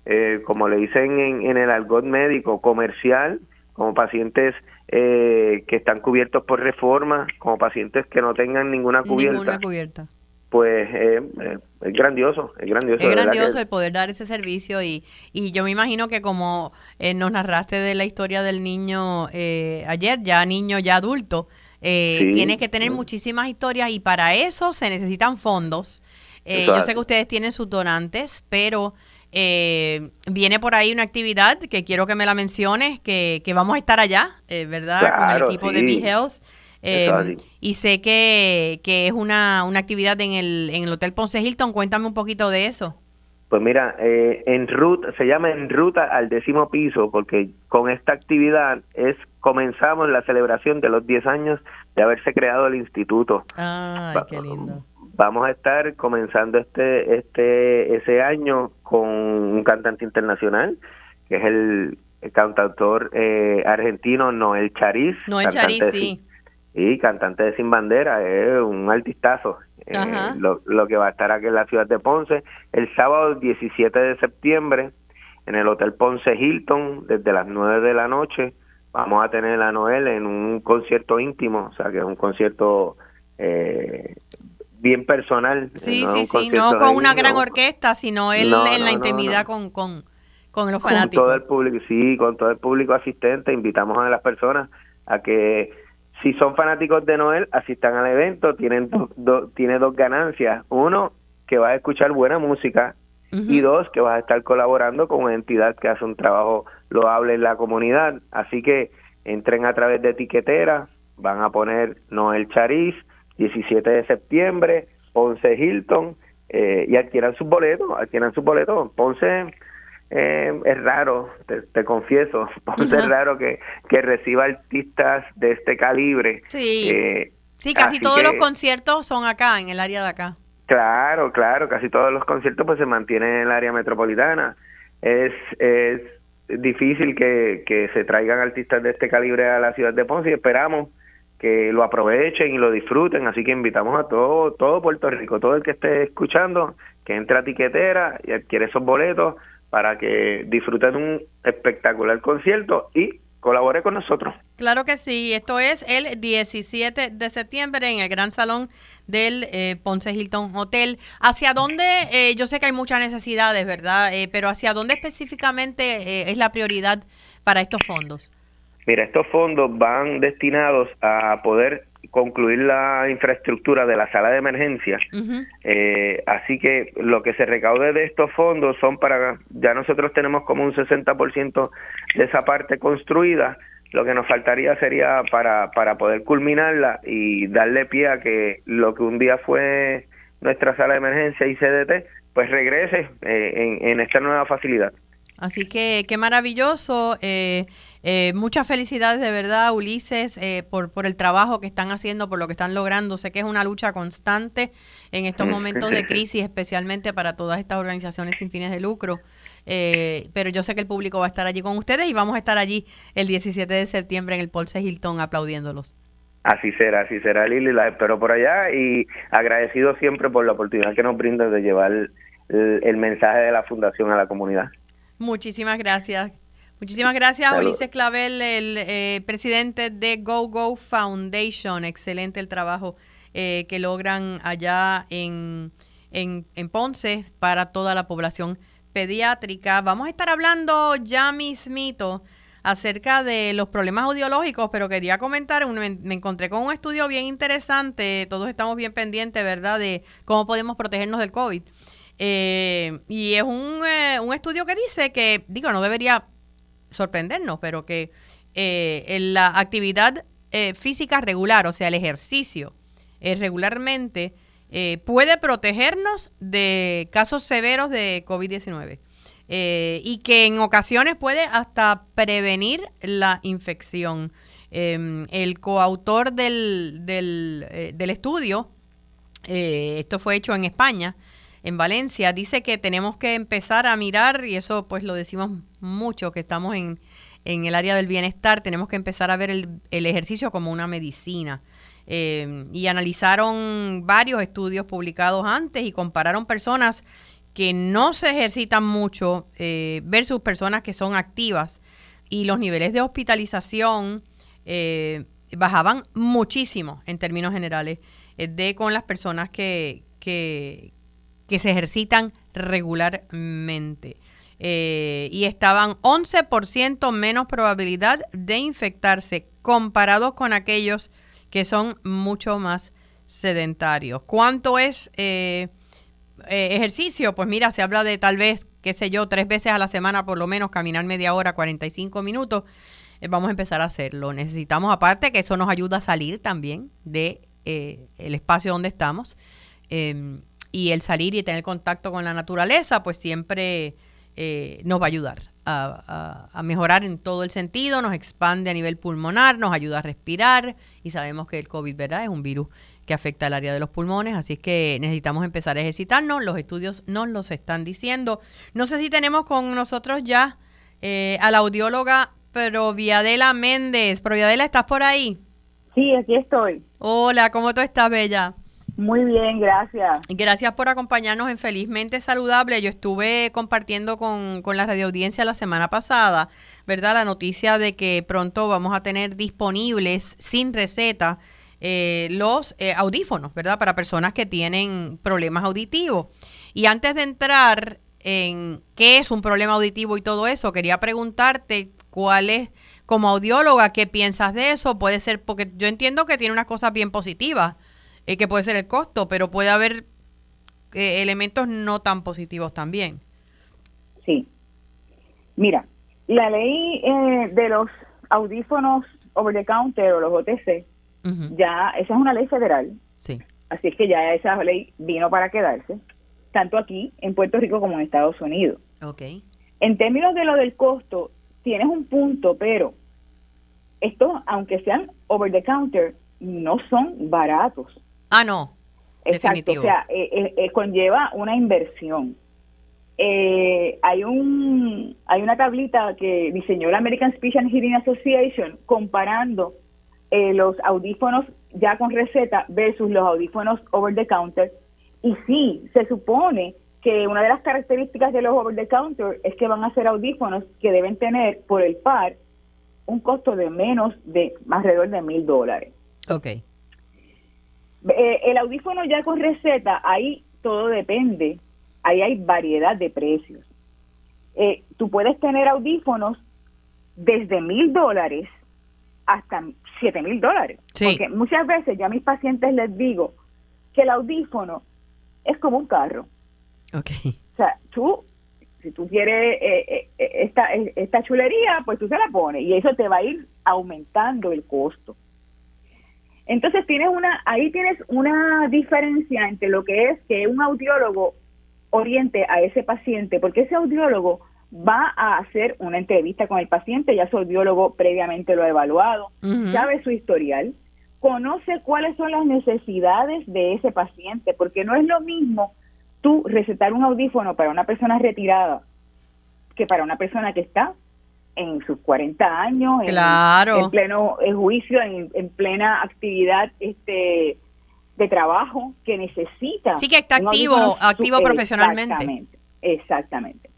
eh, como le dicen en, en el argot médico, comercial, como pacientes eh, que están cubiertos por reforma, como pacientes que no tengan ninguna cubierta. Ninguna cubierta pues eh, eh, es grandioso, es grandioso. Es grandioso el poder dar ese servicio y, y yo me imagino que como eh, nos narraste de la historia del niño ayer, ya niño, ya adulto, tienes que tener muchísimas historias y para eso se necesitan fondos. yo sé que ustedes tienen sus donantes, pero viene por ahí una actividad que quiero que me la menciones, que, que vamos a estar allá, ¿verdad? Con el equipo de Be Health. Em, y sé que, que es una, una actividad en el, en el Hotel Ponce Hilton. Cuéntame un poquito de eso. Pues mira, eh, en ruta, se llama en ruta al décimo piso porque con esta actividad es comenzamos la celebración de los 10 años de haberse creado el instituto. Ay, qué lindo. vamos a estar comenzando este este ese año con un cantante internacional que es el, cantautor eh, argentino Noel Chariz. Noel Chariz, sí. Y cantante de Sin Bandera, es un artistazo. Eh, lo, lo, que va a estar aquí en la ciudad de Ponce el sábado 17 de septiembre en el Hotel Ponce Hilton desde las 9 de la noche. Vamos a tener a Noel en un concierto íntimo, o sea que es un concierto eh, bien personal. Sí, sí, sí, no con una gran orquesta, sino él en la intimidad con, con, con los fanáticos. Con todo el público, sí, con todo el público asistente, invitamos a las personas a que si son fanáticos de Noel, asistan al evento, tienen tiene dos ganancias. Uno, que va a escuchar buena música y dos, que vas a estar colaborando con una entidad que hace un trabajo loable en la comunidad. Así que entren a través de etiquetera, van a poner Noel Chariz, 17 de septiembre, Ponce Hilton, eh, y adquieran sus boletos, adquieran sus boletos. Ponce eh, es raro, te, confieso, Ponce es raro que, que reciba artistas de este calibre. Sí, eh, sí casi todos los conciertos son acá, en el área de acá. Claro, claro, casi todos los conciertos pues se mantienen en el área metropolitana. Es, es difícil que, que se traigan artistas de este calibre a la ciudad de Ponce y esperamos que lo aprovechen y lo disfruten, así que invitamos a todo, todo Puerto Rico, todo el que esté escuchando, que entre a tiquetera y adquiere esos boletos para que disfruten un espectacular concierto y colabore con nosotros. Claro que sí, esto es el 17 de septiembre en el Gran Salón del eh, Ponce Hilton Hotel. ¿Hacia dónde? Eh, yo sé que hay muchas necesidades, ¿verdad? Eh, pero ¿hacia dónde específicamente es la prioridad para estos fondos? Mira, estos fondos van destinados a poder concluir la infraestructura de la sala de emergencia. eh, así que lo que se recaude de estos fondos son para, ya nosotros tenemos como un 60% de esa parte construida, lo que nos faltaría sería para, para poder culminarla y darle pie a que lo que un día fue nuestra sala de emergencia y CDT, pues regrese eh, en, en esta nueva facilidad. Así que qué maravilloso. Eh, eh, muchas felicidades de verdad, Ulises, eh, por, por el trabajo que están haciendo, por lo que están logrando. Sé que es una lucha constante en estos momentos de crisis, especialmente para todas estas organizaciones sin fines de lucro. Eh, pero yo sé que el público va a estar allí con ustedes y vamos a estar allí el 17 de septiembre en el Polse Hilton aplaudiéndolos. Así será, así será, Lili. La espero por allá y agradecido siempre por la oportunidad que nos brinda de llevar el mensaje de la Fundación a la comunidad. Muchísimas gracias. Muchísimas gracias, Ulises Clavel, el eh, presidente de GoGo Go Foundation. Excelente el trabajo eh, que logran allá en, en, Ponce para toda la población pediátrica. Vamos a estar hablando ya mismito acerca de los problemas audiológicos, pero quería comentar, me, encontré con un estudio bien interesante, todos estamos bien pendientes, ¿verdad?, de cómo podemos protegernos del COVID. Eh, y es un, un estudio que dice que, digo, no debería sorprendernos, pero que eh, la actividad eh, física regular, o sea, el ejercicio eh, regularmente, puede protegernos de casos severos de COVID-19 y que en ocasiones puede hasta prevenir la infección. Em, el coautor del, del, del estudio, esto fue hecho en España, en Valencia, dice que tenemos que empezar a mirar, y eso pues lo decimos mucho, que estamos en, en el área del bienestar, tenemos que empezar a ver el, el ejercicio como una medicina. Eh, y analizaron varios estudios publicados antes y compararon personas que no se ejercitan mucho eh, versus personas que son activas y los niveles de hospitalización eh, bajaban muchísimo en términos generales de con las personas que, que, que se ejercitan regularmente. Eh, y estaban 11% menos probabilidad de infectarse comparados con aquellos que son mucho más sedentarios. ¿Cuánto es eh, eh, ejercicio? Pues mira, se habla de tal vez, qué sé yo, tres veces a la semana por lo menos, caminar media hora, 45 minutos. vamos a empezar a hacerlo. Necesitamos, aparte, que eso nos ayuda a salir también de el espacio donde estamos. Em, y el salir y tener contacto con la naturaleza, pues siempre eh, nos va a ayudar a, mejorar en todo el sentido, nos expande a nivel pulmonar, nos ayuda a respirar y sabemos que el COVID, ¿verdad? Es un virus que afecta el área de los pulmones, así es que necesitamos empezar a ejercitarnos, los estudios nos los están diciendo. No sé si tenemos con nosotros ya eh, a la audióloga Proviadela Méndez. Proviadela, ¿estás por ahí? Sí, aquí estoy. Hola, ¿cómo tú estás, Bella? Muy bien, gracias. Gracias por acompañarnos en Felizmente Saludable. Yo estuve compartiendo con, con la radioaudiencia la semana pasada, ¿verdad? La noticia de que pronto vamos a tener disponibles sin receta eh, los eh, audífonos, ¿verdad? Para personas que tienen problemas auditivos. Y antes de entrar en qué es un problema auditivo y todo eso, quería preguntarte cuál es, como audióloga, qué piensas de eso. Puede ser, porque yo entiendo que tiene unas cosas bien positivas eh, que puede ser el costo, pero puede haber eh, elementos no tan positivos también. Sí. Mira, la ley eh, de los audífonos over the counter o los OTC, ya esa es una ley federal. Sí. Así es que ya esa ley vino para quedarse, tanto aquí en Puerto Rico como en Estados Unidos. Ok. En términos de lo del costo, tienes un punto, pero estos, aunque sean over the counter, no son baratos. Ah, no. Exacto, o sea, eh, eh, eh, conlleva una inversión. hay un hay una tablita que diseñó la American Speech and Hearing Association comparando los audífonos ya con receta versus los audífonos over the counter y sí se supone que una de las características de los over the counter es que van a ser audífonos que deben tener por el par un costo de menos de alrededor de mil dólares. Ok. Eh, el audífono ya con receta, ahí todo depende. Ahí hay variedad de precios. Eh, tú puedes tener audífonos desde mil dólares hasta siete mil dólares. Porque muchas veces yo a mis pacientes les digo que el audífono es como un carro. Okay. O sea, tú, si tú quieres eh, esta, esta chulería, pues tú se la pones y eso te va a ir aumentando el costo. Entonces tienes una, ahí tienes una diferencia entre lo que es que un audiólogo oriente a ese paciente, porque ese audiólogo va a hacer una entrevista con el paciente, ya su audiólogo previamente lo ha evaluado, sabe su historial, conoce cuáles son las necesidades de ese paciente, porque no es lo mismo tú recetar un audífono para una persona retirada que para una persona que está en sus 40 años, en, pleno juicio, en, plena actividad este de trabajo que necesita. Sí, que está activo, activo profesionalmente. Exactamente, exactamente.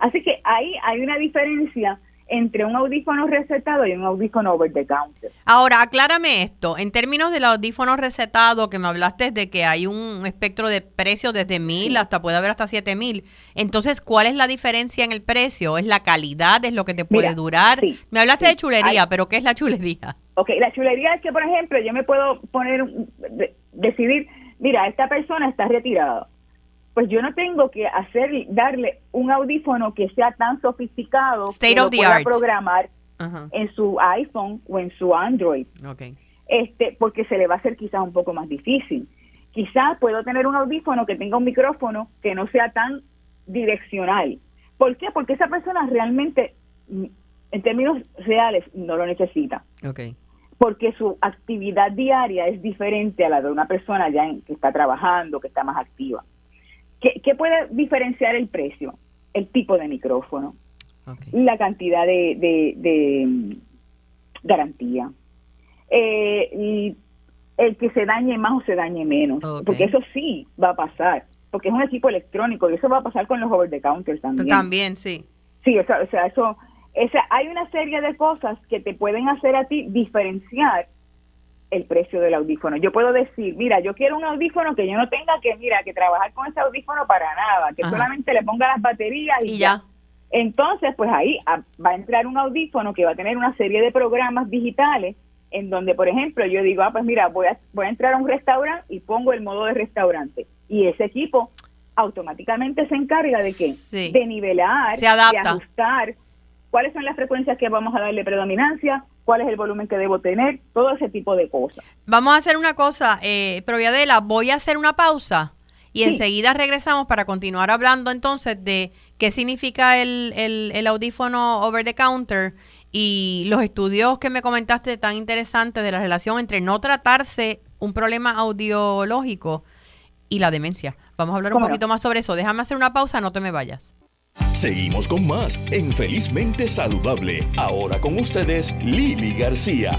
Así que ahí hay una diferencia entre un audífono recetado y un audífono over the counter. Ahora, aclárame esto. En términos del audífono recetado, que me hablaste de que hay un espectro de precios desde mil hasta puede haber hasta siete mil. Entonces, ¿cuál es la diferencia en el precio? ¿Es la calidad? ¿Es lo que te puede durar? me hablaste de chulería, pero ¿qué es la chulería? Ok, la chulería es que, por ejemplo, yo me puedo poner, decidir, mira, esta persona está retirada pues yo no tengo que hacer darle un audífono que sea tan sofisticado que lo pueda programar en su iPhone o en su Android. Este, porque se le va a hacer quizás un poco más difícil. Quizás puedo tener un audífono que tenga un micrófono que no sea tan direccional. ¿Por qué? Porque esa persona realmente, en términos reales, no lo necesita. Porque su actividad diaria es diferente a la de una persona ya que está trabajando, que está más activa. ¿Qué, puede diferenciar el precio? El tipo de micrófono, la cantidad de, mm, garantía, eh, y el que se dañe más o se dañe menos, porque eso sí va a pasar, porque es un equipo electrónico y eso va a pasar con los over the counter también. También, sí. Sí, o sea, o sea eso, esa, hay una serie de cosas que te pueden hacer a ti diferenciar el precio del audífono. Yo puedo decir, mira, yo quiero un audífono que yo no tenga que, mira, que trabajar con ese audífono para nada, que solamente le ponga las baterías y, ya. Entonces, pues ahí ah, va a entrar un audífono que va a tener una serie de programas digitales en donde, por ejemplo, yo digo, ah, pues mira, voy a, voy a entrar a un restaurante y pongo el modo de restaurante. Y ese equipo automáticamente se encarga de qué? De nivelar, de ajustar cuáles son las frecuencias que vamos a darle predominancia, cuál es el volumen que debo tener, todo ese tipo de cosas. Vamos a hacer una cosa, eh, Proviadela, voy a hacer una pausa y enseguida regresamos para continuar hablando entonces de qué significa el, el, audífono over the counter y los estudios que me comentaste tan interesantes de la relación entre no tratarse un problema audiológico y la demencia. Vamos a hablar un poquito más sobre eso. Déjame hacer una pausa, no te me vayas. Seguimos con más en Felizmente Saludable. Ahora con ustedes, Lili García.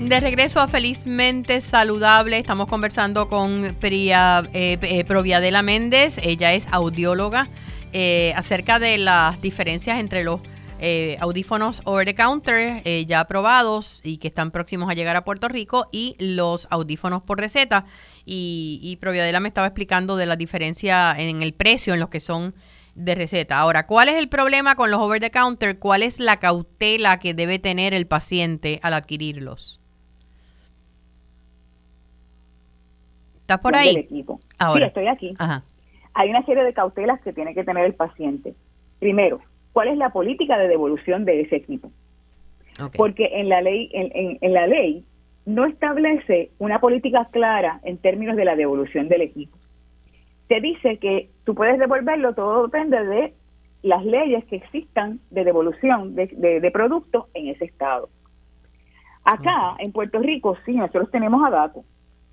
De regreso a Felizmente Saludable, estamos conversando con Priya, eh, eh, Proviadela Méndez, ella es audióloga, eh, acerca de las diferencias entre los eh, audífonos over the counter eh, ya aprobados y que están próximos a llegar a Puerto Rico y los audífonos por receta. Y, y Proviadela me estaba explicando de la diferencia en el precio en los que son de receta. Ahora, ¿cuál es el problema con los over the counter? ¿Cuál es la cautela que debe tener el paciente al adquirirlos? ¿Estás por ahí? equipo. Ahora. Sí, estoy aquí. Ajá. Hay una serie de cautelas que tiene que tener el paciente. Primero, ¿cuál es la política de devolución de ese equipo? Porque en la ley, en, en- en la ley no establece una política clara en términos de la devolución del equipo. Te dice que tú puedes devolverlo, todo depende de las leyes que existan de devolución de, de, de productos en ese estado. Acá, en Puerto Rico, sí, nosotros tenemos a DACO,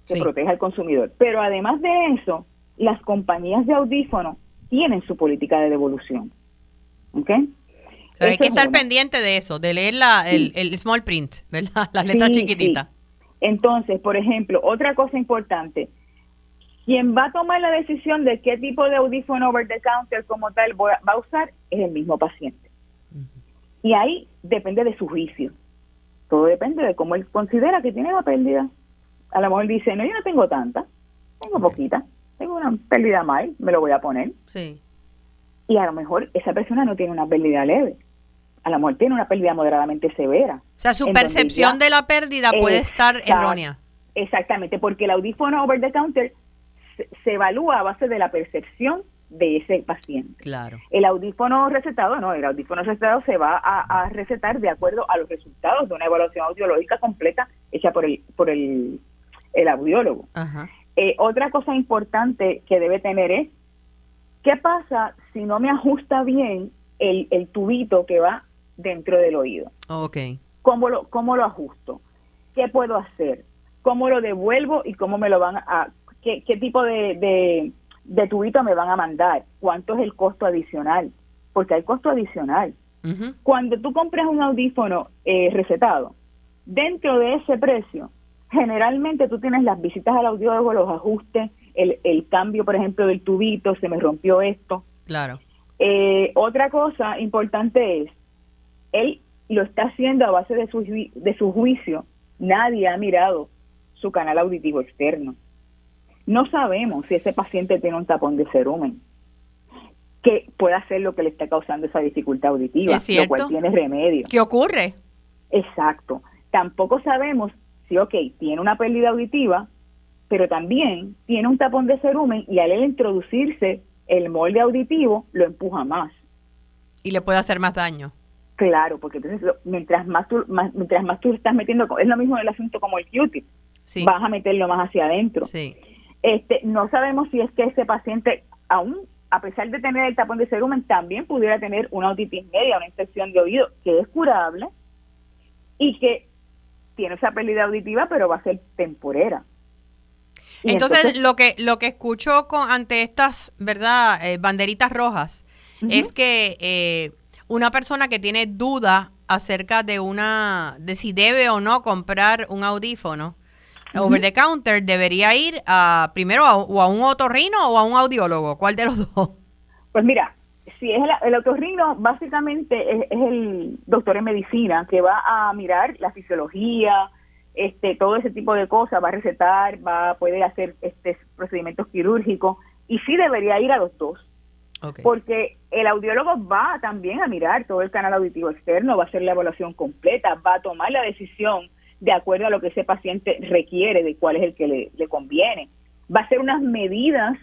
que Sí. protege al consumidor. Pero además de eso, las compañías de audífonos tienen su política de devolución. ¿Ok? O sea, hay que es estar pendiente de eso, de leer la, el, Sí. el small print, ¿verdad? Las letras Sí, chiquititas. sí. Entonces, por ejemplo, otra cosa importante, quien va a tomar la decisión de qué tipo de audífono over the counter como tal va va a usar es el mismo paciente. Y ahí depende de su juicio. Todo depende de cómo él considera que tiene la pérdida. A lo mejor dice, no, yo no tengo tanta, tengo poquita, tengo una pérdida mal, me lo voy a poner. Sí. Y a lo mejor esa persona no tiene una pérdida leve. A lo mejor tiene una pérdida moderadamente severa. O sea, su percepción ya- de la pérdida puede estar errónea. Exactamente, porque el audífono over the counter se, se evalúa a base de la percepción de ese paciente. Claro. El audífono recetado, no, el audífono recetado se va a, a recetar de acuerdo a los resultados de una evaluación audiológica completa hecha por el, por el, el audiólogo. Ajá. Eh, otra cosa importante que debe tener es, ¿qué pasa si no me ajusta bien el, el tubito que va dentro del oído? Ok. ¿Cómo lo, ¿Cómo lo ajusto? ¿Qué puedo hacer? ¿Cómo lo devuelvo y cómo me lo van a... ¿Qué, qué tipo de, de, de tubito me van a mandar? ¿Cuánto es el costo adicional? Porque hay costo adicional. Cuando tú compras un audífono eh, recetado, dentro de ese precio, generalmente tú tienes las visitas al audiólogo, los ajustes, el, el cambio, por ejemplo, del tubito, se me rompió esto. Claro. Eh, otra cosa importante es, él lo está haciendo a base de su, de su juicio. Nadie ha mirado su canal auditivo externo. No sabemos si ese paciente tiene un tapón de cerumen que pueda ser lo que le está causando esa dificultad auditiva, Es lo cual tiene remedio. ¿Qué ocurre? Exacto. Tampoco sabemos si, ok, tiene una pérdida auditiva, pero también tiene un tapón de cerumen y al él introducirse el molde auditivo lo empuja más. Y le puede hacer más daño. Claro, porque entonces lo- mientras más tú, más- mientras más tú estás metiendo, es lo mismo el asunto como el Q-tip, Sí. vas a meterlo más hacia adentro. Sí. Este, no sabemos si es que ese paciente, aún a pesar de tener el tapón de cerumen, también pudiera tener una otitis media, una infección de oído que es curable y que tiene esa pérdida auditiva, pero va a ser temporera. Entonces, lo que lo que escucho con, ante estas, ¿verdad? Eh, banderitas rojas es que eh, una persona que tiene duda acerca de una de si debe o no comprar un audífono over the counter debería ir a primero a, o a un otorrino o a un audiólogo, ¿cuál de los dos? Pues mira, si es el, el otorrino, básicamente es, es el doctor en medicina que va a mirar la fisiología, este, todo ese tipo de cosas, va a recetar, va a poder hacer este procedimientos quirúrgicos y sí debería ir a los dos, porque el audiólogo va también a mirar todo el canal auditivo externo, va a hacer la evaluación completa, va a tomar la decisión de acuerdo a lo que ese paciente requiere, de cuál es el que le, le conviene. Va a hacer unas medidas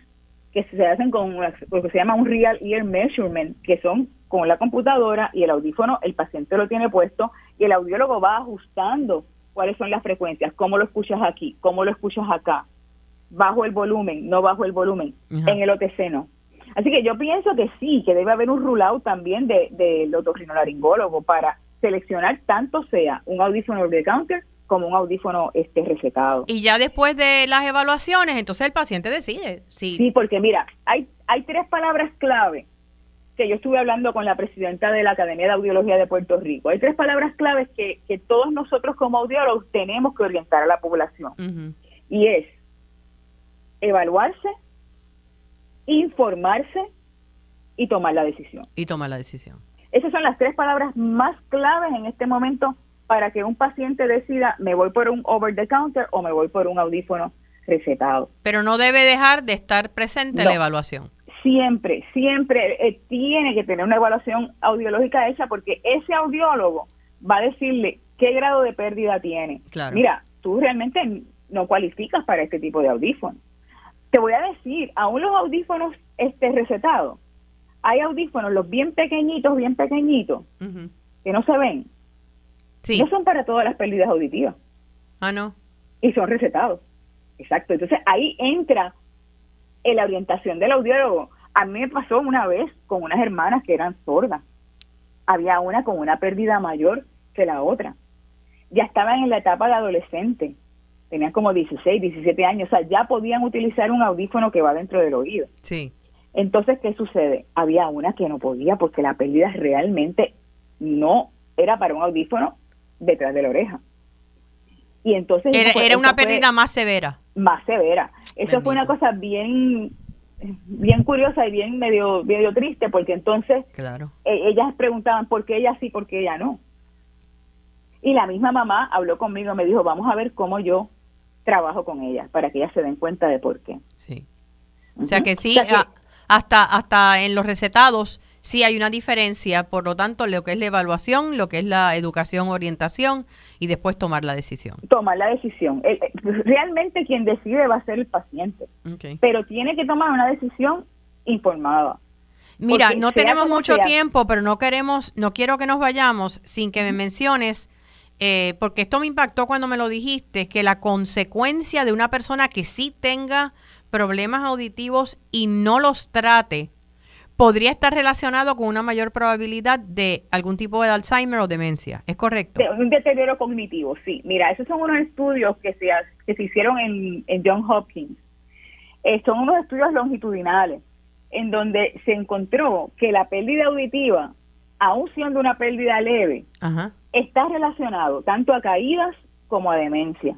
que se hacen con una- lo que se llama un real ear measurement, que son con la computadora y el audífono, el paciente lo tiene puesto y el audiólogo va ajustando cuáles son las frecuencias, cómo lo escuchas aquí, cómo lo escuchas acá, bajo el volumen, no bajo el volumen, en el OTC no. Así que yo pienso que sí, que debe haber un rulao también del de, de otorrinolaringólogo para seleccionar tanto sea un audífono over the counter como un audífono este recetado. Y ya después de las evaluaciones, entonces el paciente decide. Sí, sí porque mira, hay, hay tres palabras clave que yo estuve hablando con la presidenta de la Academia de Audiología de Puerto Rico. Hay tres palabras claves que, que todos nosotros como audiólogos tenemos que orientar a la población. Y es evaluarse, informarse y tomar la decisión. Y tomar la decisión. Esas son las tres palabras más claves en este momento para que un paciente decida me voy por un over the counter o me voy por un audífono recetado. Pero no debe dejar de estar presente en la evaluación. Siempre, siempre eh, tiene que tener una evaluación audiológica hecha porque ese audiólogo va a decirle qué grado de pérdida tiene. Mira, tú realmente no cualificas para este tipo de audífono. Te voy a decir, aún los audífonos este recetados, hay audífonos, los bien pequeñitos, bien pequeñitos, que no se ven, no son para todas las pérdidas auditivas. Ah, no. Y son recetados. Exacto. Entonces ahí entra en la orientación del audiólogo. A mí me pasó una vez con unas hermanas que eran sordas. Había una con una pérdida mayor que la otra. Ya estaban en la etapa de adolescente. Tenían como 16, 17 años. O sea, ya podían utilizar un audífono que va dentro del oído. Sí. Entonces, ¿qué sucede? Había una que no podía porque la pérdida realmente no era para un audífono detrás de la oreja. Y entonces... Era, una pérdida más severa. Más severa. Eso fue una cosa bien bien curiosa y bien medio medio triste porque entonces claro. E, ellas preguntaban por qué ella sí, por qué ella no. Y la misma mamá habló conmigo, me dijo, vamos a ver cómo yo trabajo con ella para que ellas se den cuenta de por qué. Sí. O sea que sí, hasta, hasta en los recetados sí hay una diferencia, por lo tanto, lo que es la evaluación, lo que es la educación, orientación y después tomar la decisión. Tomar la decisión. Eh, eh, realmente quien decide va a ser el paciente, pero tiene que tomar una decisión informada. Mira, no tenemos mucho tiempo, pero no queremos, no quiero que nos vayamos sin que me menciones, eh, porque esto me impactó cuando me lo dijiste, que la consecuencia de una persona que sí tenga problemas auditivos y no los trate, podría estar relacionado con una mayor probabilidad de algún tipo de Alzheimer o demencia. ¿Es correcto? un deterioro cognitivo, sí. Mira, esos son unos estudios que se, que se hicieron en, en John Hopkins. Eh, son unos estudios longitudinales en donde se encontró que la pérdida auditiva, aun siendo una pérdida leve, está relacionado tanto a caídas como a demencia.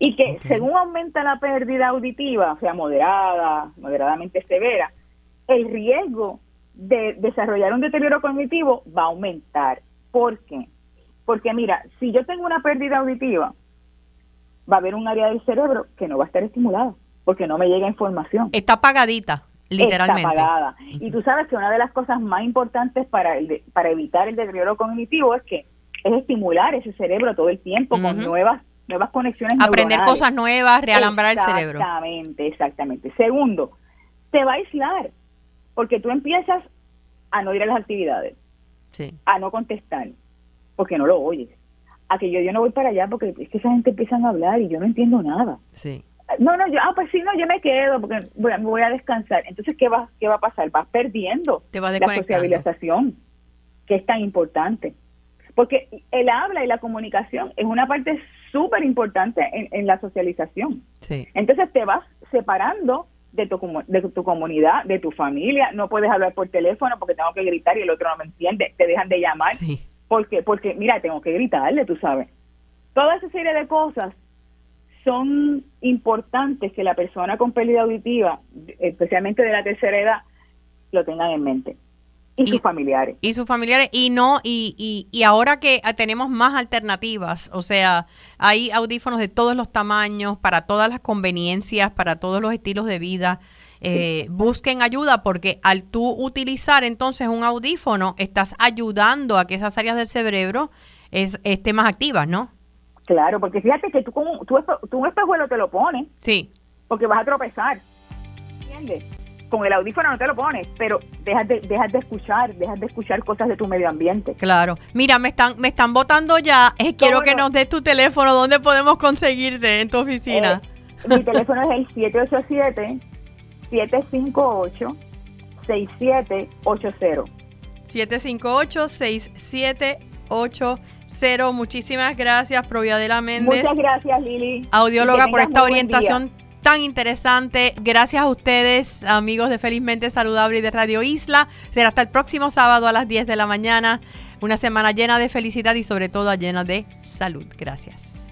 Y que según aumenta la pérdida auditiva, sea, moderada, moderadamente severa, el riesgo de desarrollar un deterioro cognitivo va a aumentar. ¿Por qué? Porque mira, si yo tengo una pérdida auditiva, va a haber un área del cerebro que no va a estar estimulada porque no me llega información. Está apagadita, literalmente. Está apagada. Y tú sabes que una de las cosas más importantes para, el para evitar el deterioro cognitivo es que es estimular ese cerebro todo el tiempo con nuevas nuevas conexiones Aprender cosas nuevas, realambrar el cerebro. Exactamente, exactamente. Segundo, te va a aislar porque tú empiezas a no ir a las actividades, a no contestar, porque no lo oyes. A que yo, yo no voy para allá porque es que esa gente empieza a hablar y yo no entiendo nada. Sí. No, no, yo, ah, pues sí, no, yo me quedo porque voy, me voy a descansar. Entonces, ¿qué va, qué va a pasar? Vas perdiendo la sociabilización, que es tan importante. Porque el habla y la comunicación es una parte súper importante en, en, la socialización. Sí. Entonces, te vas separando de tu, de tu comunidad, de tu familia. No puedes hablar por teléfono porque tengo que gritar y el otro no me entiende. Te dejan de llamar. Porque, porque, mira, tengo que gritarle, tú sabes. Toda esa serie de cosas son importantes que la persona con pérdida auditiva, especialmente de la tercera edad, lo tengan en mente y, sus familiares. Y sus familiares. Y no, y, y, y, ahora que tenemos más alternativas, o sea, hay audífonos de todos los tamaños, para todas las conveniencias, para todos los estilos de vida. Eh, busquen ayuda porque al tú utilizar entonces un audífono, estás ayudando a que esas áreas del cerebro es, estén más activas, ¿no? Claro, porque fíjate que tú, como, tú, tú un espejuelo te lo pones. Sí. Porque vas a tropezar. ¿Entiendes? Con el audífono no te lo pones, pero dejas de, dejas de escuchar, dejas de escuchar cosas de tu medio ambiente. Claro. Mira, me están me están votando ya. Eh, quiero que nos des tu teléfono. ¿Dónde podemos conseguirte en tu oficina? Eh, mi teléfono es el 787 758 758-6780. 758-6780. Muchísimas gracias, Proviadela Méndez. Muchas gracias, Lili. Audióloga, por esta orientación tan interesante. Gracias a ustedes, amigos de Felizmente Saludable y de Radio Isla. Será hasta el próximo sábado a las 10 de la mañana. Una semana llena de felicidad y sobre todo llena de salud. Gracias.